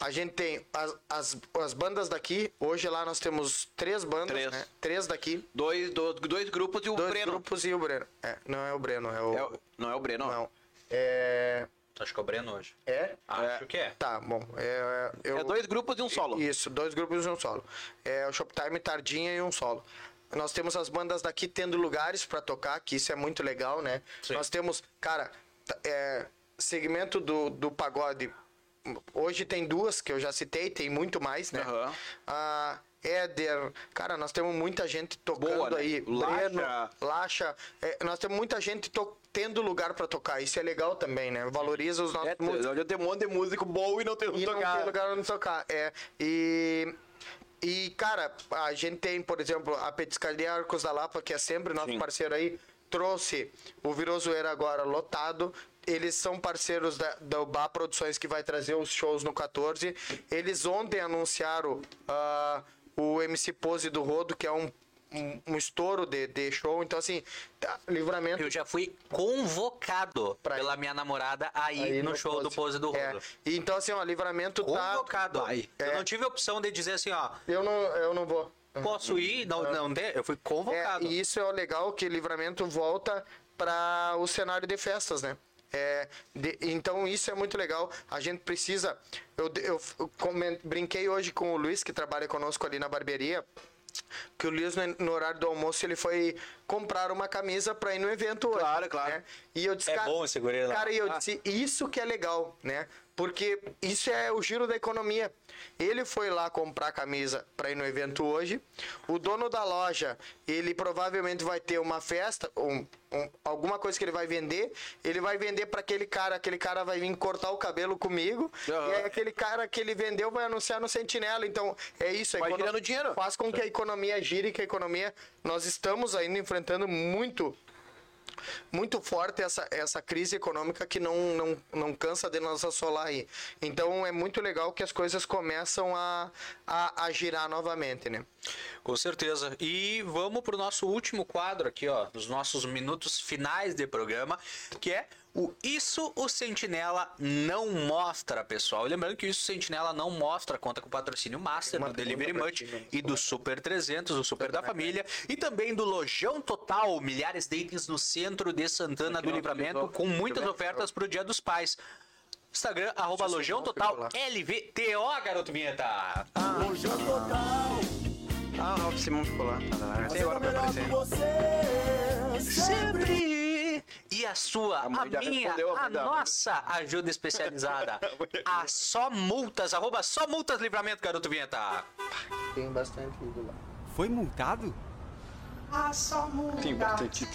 a gente tem as, as, as bandas daqui. Hoje lá nós temos três bandas, Três. né? Três daqui. Dois, do- dois grupos e o Dois Breno. grupos e o Breno. É, não é o Breno, é o. É o- não é o Breno? Não. É. Acho que é o Breno hoje. É? Acho que é. Tá, bom. É, eu, É dois grupos e um solo. Isso, dois grupos e um solo. É o Shoptime Tardinha e um solo. Nós temos as bandas daqui tendo lugares pra tocar, que isso é muito legal, né? Sim. Nós temos, cara, é, segmento do, do pagode. Hoje tem duas que eu já citei, tem muito mais, né? A Éder, cara, nós temos muita gente tocando Boa, né? aí. Lacha. Breno, Lacha. É, nós temos muita gente to- tendo lugar pra tocar. Isso é legal também, né? Valoriza os nossos É, músicos. hoje tem um monte de músico bom e não tem onde E não tocar. tem lugar onde tocar. É. E. E, cara, a gente tem, por exemplo, a Petiscaria Arcos da Lapa, que é sempre nosso Sim. parceiro aí, trouxe o Virozoeira agora lotado. Eles são parceiros da, da Bar Produções, que vai trazer os shows no 14. Eles ontem anunciaram ah, o MC Pose do Rodo, que é um, um, um estouro de, de show. Então, assim, tá, livramento Eu já fui convocado Pra pela ir. minha namorada a ir aí no, show do Pose do É. Rodo. E Então, assim, ó, livramento tá. Convocado. Eu É. não tive a opção de dizer assim, ó, Eu não, eu não vou. posso ir? Não, não. Eu fui É, convocado. e isso é o legal que livramento volta para o cenário de festas, né? É, de- então isso é muito legal. A gente precisa. Eu, eu, eu brinquei hoje com o Luiz, que trabalha conosco ali na barbearia. Que o Luiz, no, horário do almoço, ele foi comprar uma camisa para ir no evento hoje. Claro, claro. né? E eu disse, É cara, bom esse guri lá. Cara, e eu disse, isso que é legal, né? Porque isso é o giro da economia. Ele foi lá comprar camisa para ir no evento hoje. O dono da loja, ele provavelmente vai ter uma festa, um, um- alguma coisa que ele vai vender. Ele vai vender para aquele cara, aquele cara vai vir cortar o cabelo comigo. Aham. E aí aquele cara que ele vendeu vai anunciar no Sentinela. Então, é isso. Vai econo- girando dinheiro. Faz com que a economia gire, que a economia... Nós estamos ainda enfrentando muito muito forte essa, essa crise econômica que não, não, não cansa de nos assolar aí. Então é muito legal que as coisas começam a, a, a girar novamente, né? Com certeza. E vamos pro nosso último quadro aqui, ó, dos nossos minutos finais de programa, que é o Isso o Sentinela não mostra, pessoal. Lembrando que o Isso o Sentinela não mostra, conta com o patrocínio Master do Delivery Much e do Super 300, o Super da Família, e também do Lojão Total, milhares de itens no centro de Santana do Livramento, com muitas ofertas pro Dia dos Pais. Instagram, arroba Lojão Total, LVTO, garoto vinheta. Lojão Total, Ah, o Simão ficou lá. Tem agora pra aparecer. Sempre! E a sua, a, já minha, a a nossa ajuda especializada. <laughs> a Só Multas, arroba Só Multas Livramento, garoto vinheta. Tem bastante ídolo lá. Foi multado? Tem bastante.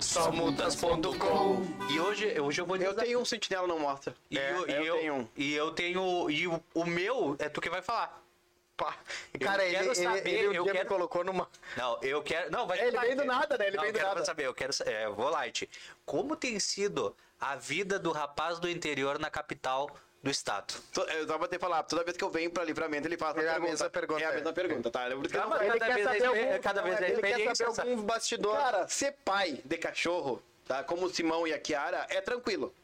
Somultas.com E hoje, hoje eu vou Eu tenho um sentinela não mostra. E É, eu, e eu eu- tenho um. E eu tenho. E o, o meu é tu que vai falar. Pá. Cara, Eu ele, quero ele, saber, ele um eu dia quero- me colocou numa. Não, eu quero. Não, vai Ele falar, vem do nada, né? Ele Não, vem eu do quero nada. saber, eu quero saber. É, vou light. Como tem sido a vida do rapaz do interior na capital do estado? Eu ter que falar, toda vez que eu venho pra livramento, ele faz É a pergunta. mesma pergunta, É a é. mesma pergunta, tá? Eu Ah, não- Ele cada quer vez saber é algum, cada vez é ele quer saber sabe? algum bastidor. Cara, ser pai de cachorro tá? Como o Simão e a Kiara, é tranquilo,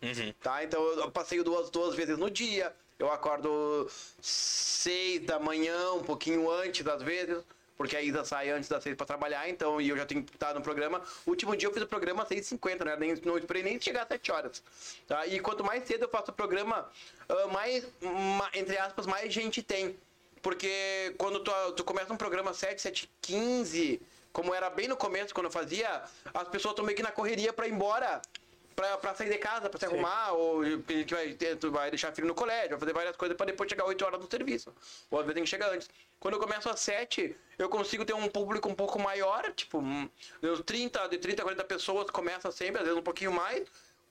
tá? Então eu passeio duas, duas vezes no dia, eu acordo seis da manhã, um pouquinho antes às vezes, porque a Isa sai antes das seis pra trabalhar, então, e eu já tenho que estar no programa. O último dia eu fiz o programa às 6h50, né? Nem, não esperei nem chegar às 7 horas. Tá? E quanto mais cedo eu faço o programa, ah, mais, ma- entre aspas, mais gente tem. Porque quando tu, tu começa um programa 7, 7, 15, como era bem no começo quando eu fazia, as pessoas estão meio que na correria pra ir embora. Pra, pra sair de casa, pra se arrumar, ou gente vai, ter- tu vai deixar filho no colégio, vai fazer várias coisas pra depois chegar 8 horas do serviço. Ou às vezes tem que chegar antes. Quando eu começo às 7, eu consigo ter um público um pouco maior, tipo, uns 30, de 30 a 40 pessoas começa sempre, às vezes um pouquinho mais,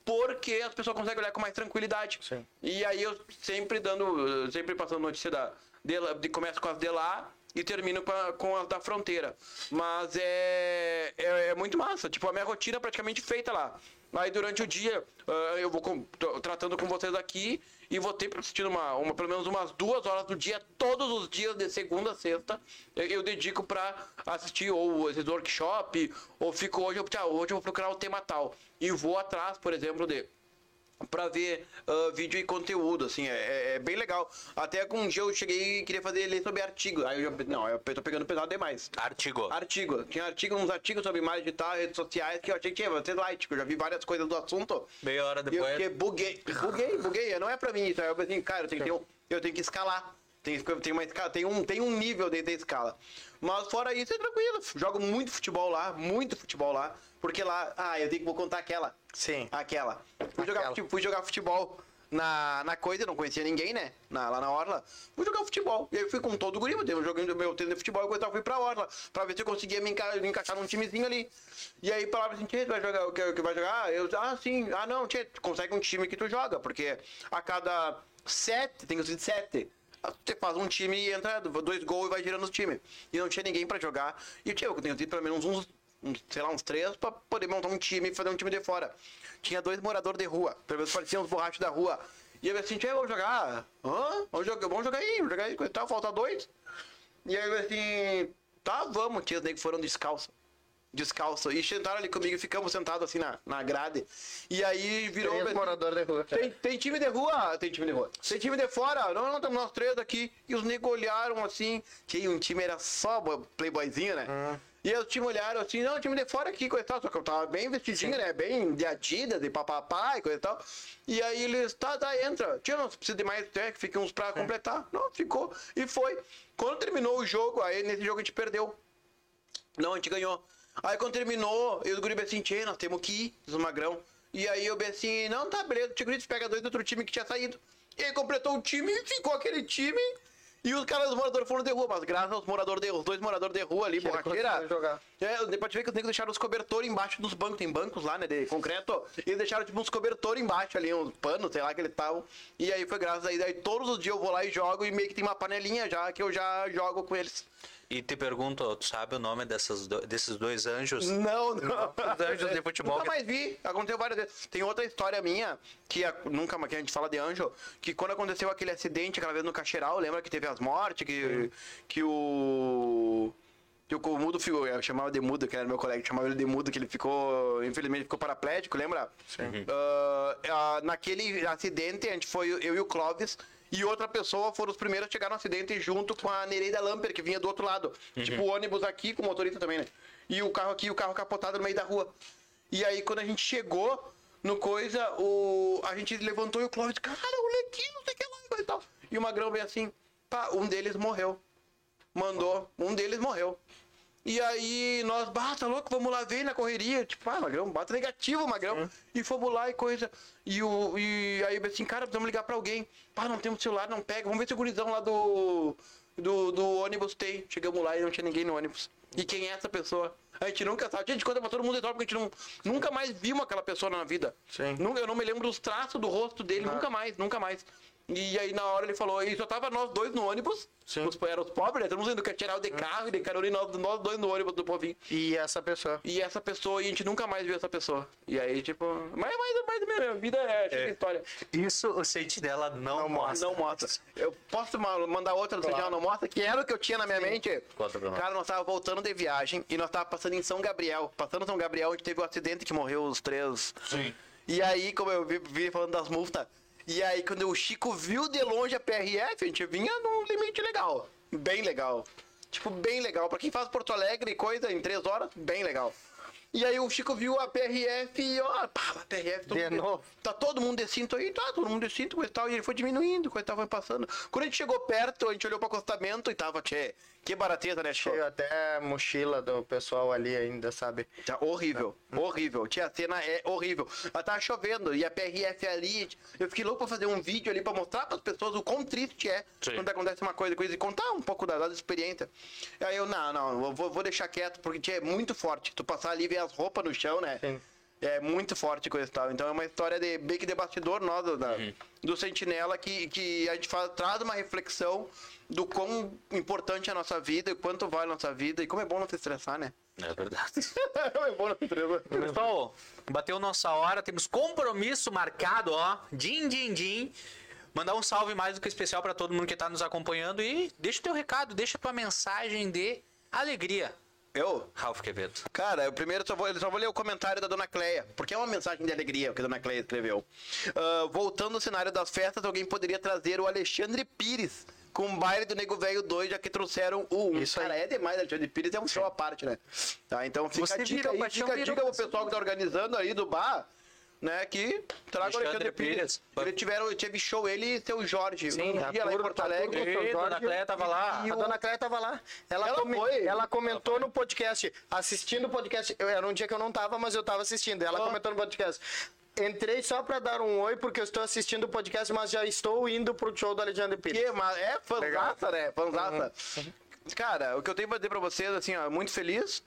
porque as pessoas conseguem olhar com mais tranquilidade. Sim. E aí eu sempre dando, sempre passando notícia da, de, de começo com as de lá e termino com, a- com as da fronteira. Mas é, é, é muito massa. Tipo, a minha rotina é praticamente feita lá. Aí durante o dia ah, eu vou com- tratando com vocês aqui e vou ter assistindo uma, uma, pelo menos umas duas horas do dia, todos os dias, de segunda a sexta, eu, eu dedico pra assistir ou esses workshop, ou fico hoje, eu, hoje eu vou procurar o tema tal. E vou atrás, por exemplo, de pra ver ah, vídeo e conteúdo, assim, é, é- é bem legal. Até que um dia eu cheguei e queria fazer ler sobre artigo. Aí eu já, não, eu tô pegando pesado demais. Artigo. Artigo. Tinha artigo, uns artigos sobre imagem digital, redes sociais, que eu achei que tinha, ser light, que eu já vi várias coisas do assunto. Meia hora E eu depois. fiquei, buguei, buguei, buguei, não é pra mim isso. Aí eu pensei, cara, eu tenho que, ter um- eu tenho que escalar. Tem, tem, uma escala, tem, um, tem um nível dentro da escala. Mas fora isso, é tranquilo. Jogo muito futebol lá, muito futebol lá. Porque lá, ah, eu tenho que vou contar aquela. Sim. Aquela. Fui, Jogar, Aquela. fute- fui jogar futebol na, na coisa, não conhecia ninguém, né? Na- lá na Orla. Fui jogar futebol. E aí fui com todo o guri, eu jogando meu treino de futebol, eu tava, fui pra Orla. Pra ver se eu conseguia me, enca- me encaixar num timezinho ali. E aí falava assim, Tchê, tu vai jogar o que, o que vai jogar? Eu, ah, sim. Ah, não, Tchê, tu consegue um time que tu joga. Porque a cada sete, tem que ser sete. Você faz um time e entra dois gols e vai girando os times. E não tinha ninguém pra jogar. E tinha, eu tenho tido pelo menos uns, sei lá, uns três pra poder montar um time e fazer um time de fora. Tinha dois moradores de rua, pelo menos pareciam uns borrachos da rua. E eu assim, vamos jogar? Hã? Vamos jogar, vamos jogar aí, vamos jogar aí, tal, falta dois. E aí eu assim, tá, vamos, tia, os negros foram descalço. Descalço. E sentaram ali comigo e ficamos sentados assim na, na grade. E aí virou. Assim, morador de rua. tem, tem time de rua? Tem time de rua. Tem time de fora? Não, não, estamos nós três aqui. E os negros olharam assim, que um time era só bo- playboyzinho, né? E aí os times olharam assim, não, time de fora aqui, coisa e tal. Só que eu tava bem vestidinho, né? Bem de Adidas, de papapá e coisa e tal. E aí eles, tá, tá, entra. Tia, não precisa de mais, é, que fica uns pra completar. Não, ficou. E foi. Quando terminou o jogo, aí nesse jogo a gente perdeu. Não, a gente ganhou. Aí quando terminou, eu e o guri assim, tchê, nós temos que ir, diz o Magrão. E aí eu bem assim, não, tá, beleza, o guri pega dois do outro time que tinha saído. E aí completou o time e ficou aquele time. E os caras, os moradores foram de rua, mas graças aos moradores de os dois moradores de rua ali, Que ele borracheira. jogar. É, depois ver que os negros deixaram os cobertores embaixo dos bancos, tem bancos lá, né, de concreto. E eles deixaram tipo uns cobertores embaixo ali, uns panos, sei lá que eles estavam. E aí foi graças. Aí todos os dias eu vou lá e jogo e meio que tem uma panelinha já que eu já jogo com eles. E te pergunto, tu sabe o nome dessas do- desses dois anjos? Não, não. Os anjos de futebol. Nunca mais vi. Aconteceu várias vezes. Tem outra história minha, que a- nunca mais que a gente fala de anjo, que quando aconteceu aquele acidente aquela vez no Cacheral, lembra que teve as mortes, que, que o. Que o Mudo ficou, eu chamava de Mudo, que era meu colega, chamava ele de Mudo, que ele ficou, infelizmente, ficou paraplégico, lembra? Sim. naquele acidente, a gente foi, eu e o Clóvis, e outra pessoa foram os primeiros a chegar no acidente junto com a Nereida Lamper, que vinha do outro lado. Tipo, o ônibus aqui, com o motorista também, né? E o carro aqui, o carro capotado no meio da rua. E aí, quando a gente chegou no coisa, o... a gente levantou e o Clóvis, cara, o Lequinho, não sei o que lá, e tal. E o Magrão veio assim, pá, um deles morreu. Mandou, um deles morreu. E aí nós, bata louco, vamos lá ver na correria. Tipo, ah, Magrão, bata negativo, Magrão. E fomos lá e coisa. E, o, e aí assim, cara, precisamos ligar pra alguém. Pá, não temos celular, não pega. Vamos ver se o gurizão lá do, do, do ônibus tem. Chegamos lá e não tinha ninguém no ônibus. E quem é essa pessoa? A gente nunca sabe. A gente conta pra todo mundo enorme porque a gente não, nunca mais vimos aquela pessoa na vida. Sim. Nunca, eu não me lembro dos traços do rosto dele, nunca mais, nunca mais. E aí na hora ele falou, e só tava nós dois no ônibus, Sim. os, eram os pobres, né? Todo mundo indo que tirar o de carro e de e nós, dois no ônibus do povinho. E essa pessoa. E essa pessoa, e a gente nunca mais viu essa pessoa. E aí, tipo. Mas, mas, mais minha vida é, a história. Isso o sentinela não, mostra. Não mostra. Eu posso ma- mandar outra do Sentinela Não Mostra, que era o que eu tinha na minha mente. Conta pra nós. Cara, nós tava voltando de viagem e nós tava passando em São Gabriel. Passando em São Gabriel, onde teve o acidente que morreu os três. Sim. E aí, como eu vi, vi falando das multas, e aí quando o Chico viu de longe a PRF, a gente vinha num limite legal. Bem legal. Tipo, bem legal. Pra quem faz Porto Alegre e coisa em três horas, bem legal. E aí o Chico viu a PRF e, ó, pá, a PRF... todo De mundo- novo. Tá todo mundo de cinto aí, tá, todo mundo de cinto, coisa e tal. E ele foi diminuindo, coisa e tal, foi passando. Quando a gente chegou perto, a gente olhou pro acostamento e tava, tchê, que barateza, né, Chico? Cheio até mochila do pessoal ali ainda, sabe? Tá horrível, horrível. Tia, a cena é horrível. Ela tava chovendo e a PRF ali. Eu fiquei louco pra fazer um vídeo ali pra mostrar pras pessoas o quão triste é Sim. quando acontece uma coisa, coisa e contar um pouco da, da experiência. Aí eu, não, não, eu vou, vou deixar quieto, porque tia, é muito forte. Tu passar ali e ver as roupas no chão, né? Sim. É muito forte coisa e tal. Então é uma história de bem que de bastidor nossa, da, do Sentinela, que, que a gente faz, traz uma reflexão do quão importante é a nossa vida, e quanto vale a nossa vida, e como é bom não se estressar, né? É verdade. <laughs> é bom não se estressar. Pessoal, bateu nossa hora, temos compromisso marcado, ó. Din, din, din. Mandar um salve mais do que especial pra todo mundo que tá nos acompanhando e deixa o teu recado, deixa tua mensagem de alegria, Eu? Ralph Quevedo. Cara, eu primeiro só vou, eu só vou ler o comentário da Dona Cleia, porque é uma mensagem de alegria que a Dona Cleia escreveu. Ah, voltando ao cenário das festas, alguém poderia trazer o Alexandre Pires com o baile do Nego Velho 2, já que trouxeram o 1. Isso Cara, é demais, Alexandre Pires é um show à parte, né? Tá, então fica Você a dica virou aí, fica a dica pro pessoal que tá organizando aí do bar, né, que traga o Alexandre Pires. Pires. Eles tiveram, teve show ele e seu Jorge, Sim, um a dia lá em Porto a Alegre. Jorge Dona Cleia tava lá. e A o- dona Cléia tava lá. Ela, Ela come- foi. ela comentou no podcast, assistindo o podcast. Eu, era um dia que eu não tava, mas eu tava assistindo. Ela Ó. comentou no podcast. Entrei só pra dar um oi, porque eu estou assistindo o podcast, mas já estou indo pro show do Alexandre Pires. Que, mas é fanzaça, né? Fanzaça. Uhum. Cara, o que eu tenho pra dizer pra vocês, assim, ó, muito feliz,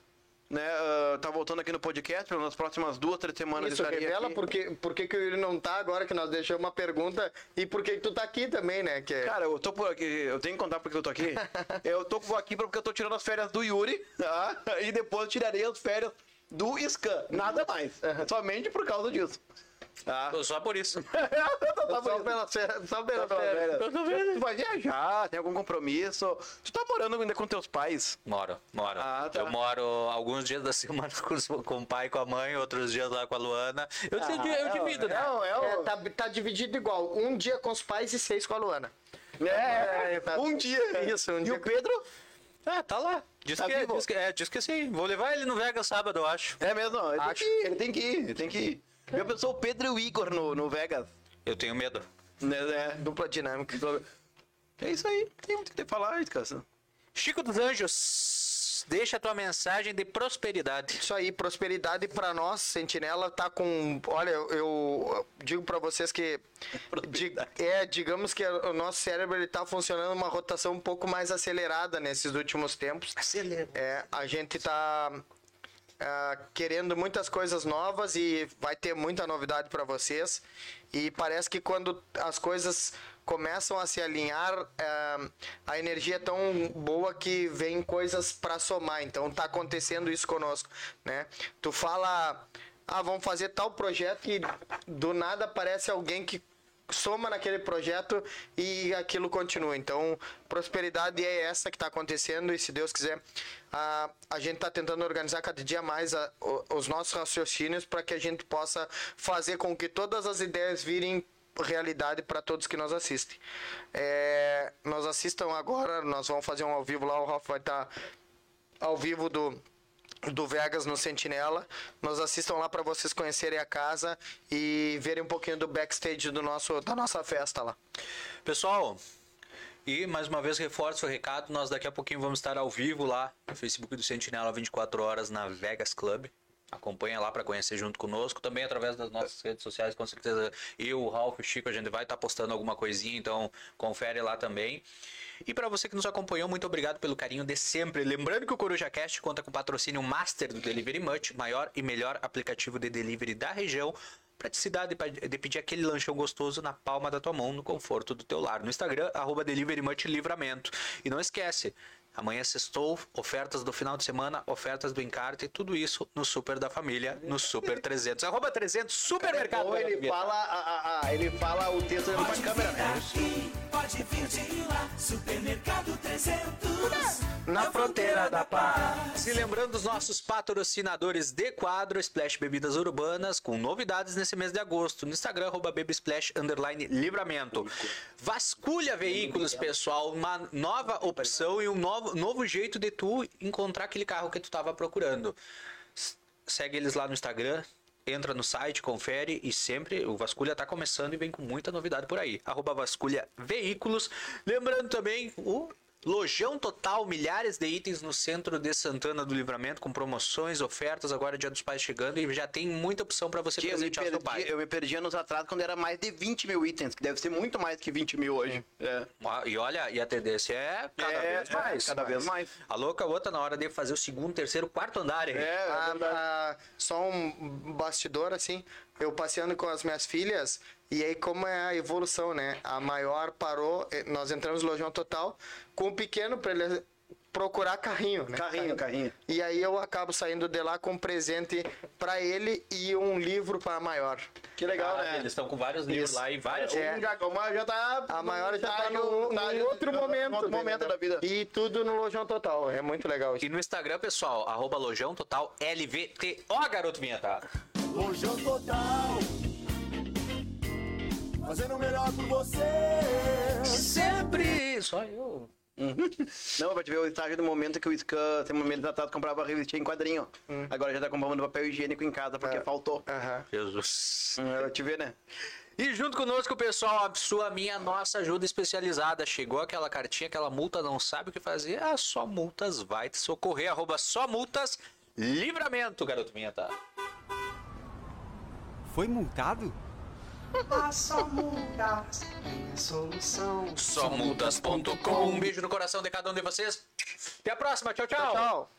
né? ah, tá voltando aqui no podcast, nas próximas duas, três semanas Isso, estarei revela aqui. por que, por que, ele não tá agora, que nós deixamos uma pergunta, e por que, que tu tá aqui também, né? Que é- Cara, eu tô por aqui, eu tenho que contar porque eu tô aqui. <laughs> eu tô aqui porque eu tô tirando as férias do Yuri, tá? E depois tirarei as férias do Scan. Nada mais. Somente por causa disso. Tá? Só por isso. <laughs> Só só pela, só Só pela. Eu vendo. Tu vai viajar, tem algum compromisso. Tu tá morando ainda com teus pais. Moro, moro. Ah, tá. Eu moro alguns dias da semana <laughs> com, o pai e com a mãe, outros dias lá com a Luana. Eu, divido, eu divido, né? É, é, É, tá, tá dividido igual. Um dia com os pais e seis com a Luana. É, tá- um dia. Isso, um e dia. o Pedro? Ah, tá lá. Diz, Tá que, diz, que, é, diz que sim. Vou levar ele no Vegas sábado, eu acho. É mesmo, ele tem Acho. que ir, ele tem que ir, ele tem que ir. Eu pensou o Pedro e o Igor no, no Vegas. Eu tenho medo. Né, né? Dupla dinâmica. É isso aí, tem muito o que falar, cara. Chico dos Anjos, deixa a tua mensagem de prosperidade. Isso aí, prosperidade pra nós, Sentinela tá com. Olha, eu, eu digo pra vocês que. di- é, digamos que o nosso cérebro ele tá funcionando uma rotação um pouco mais acelerada nesses últimos tempos. Acelera. É, a gente tá ah, querendo muitas coisas novas e vai ter muita novidade para vocês. E parece que quando as coisas começam a se alinhar, ah, a energia é tão boa que vem coisas para somar. Então tá acontecendo isso conosco, né? Tu fala, ah, vamos fazer tal projeto e do nada aparece alguém que soma naquele projeto e aquilo continua. Então, prosperidade é essa que está acontecendo e se Deus quiser, a, a gente está tentando organizar cada dia mais a- os nossos raciocínios para que a gente possa fazer com que todas as ideias virem realidade para todos que nos assistem. É, nós assistam agora, nós vamos fazer um ao vivo lá, o Ralf vai estar ao vivo do do Vegas no Sentinela. Nos assistam lá para vocês conhecerem a casa e verem um pouquinho do backstage do nosso, da nossa festa lá. Pessoal, e mais uma vez reforço o recado, nós daqui a pouquinho vamos estar ao vivo lá no Facebook do Sentinela 24 horas na Vegas Club. Acompanha lá para conhecer junto conosco, também através das nossas redes sociais, com certeza eu, o Ralf, o Chico, a gente vai estar postando alguma coisinha, então confere lá também. E para você que nos acompanhou, muito obrigado pelo carinho de sempre. Lembrando que o Coruja Cast conta com patrocínio master do Delivery Much, maior e melhor aplicativo de delivery da região. Praticidade de pedir aquele lanchão gostoso na palma da tua mão, no conforto do teu lar. No Instagram, arroba Delivery Livramento. E não esquece, Amanhã sextou, ofertas do final de semana, ofertas do encarte, tudo isso no Super da Família, no Super 300. Arroba 300, Supermercado. Ou ele Garoto Vinheta. fala, a, a- a- ele fala o texto Pode câmera, né? Pode vir de lá. Supermercado 300. Na fronteira da paz. Se lembrando dos nossos patrocinadores de quadro, Splash Bebidas Urbanas, com novidades nesse mês de agosto. No Instagram, arroba babysplash, underline, livramento. Vasculha Veículos, pessoal, uma nova opção e um novo, novo jeito de tu encontrar aquele carro que tu tava procurando. Segue eles lá no Instagram, entra no site, confere e sempre o Vasculha tá começando e vem com muita novidade por aí. Arroba Vasculha Veículos. Lembrando também o Lojão Total, milhares de itens no centro de Santana do Livramento, com promoções, ofertas, agora é Dia dos Pais chegando e já tem muita opção para você Tia, me presentear seu pai. eu me perdi anos atrás quando era mais de 20 mil itens, que deve ser muito mais que 20 mil hoje. É. Ah, E olha, e a tendência é cada É, vez mais. cada vez mais. A louca outra na hora de fazer o segundo, terceiro, quarto andar, hein? É, Ah, é verdade. ah, só um bastidor, assim, eu passeando com as minhas filhas, e aí como é a evolução, né? A maior parou, eh, nós entramos no Lojão Total, com o pequeno para ele procurar carrinho, né? Carrinho, carrinho. E aí eu acabo saindo de lá com um presente para ele e um livro para a maior. Que legal, Ah, né? Eles estão com vários livros Isso. lá e vários. É. Um já, uma já tá. A maior já tá estágio- no, estágio- em outro momento. Outro momento entendeu? da vida. E tudo no Lojão Total. É muito legal isso. E no Instagram, pessoal, arroba Lojão Total LVTO, garoto vinheta. Lojão Total. Fazendo o melhor por você. Sempre! Só eu. Não, pra te ver o estágio do momento que o Scan, tem momentos atrás, comprava a revistinha em quadrinho. Agora já tá comprando papel higiênico em casa porque É. faltou. Aham. Jesus. Eu te ver, né? E junto conosco, pessoal, a sua, minha, nossa ajuda especializada. Chegou aquela cartinha, aquela multa, não sabe o que fazer? A Só Multas vai te socorrer. Arroba Só Multas Livramento, garoto vinheta. Foi multado? Somultas.com. Um beijo no coração de cada um de vocês. Até a próxima. Tchau, tchau. Tchau.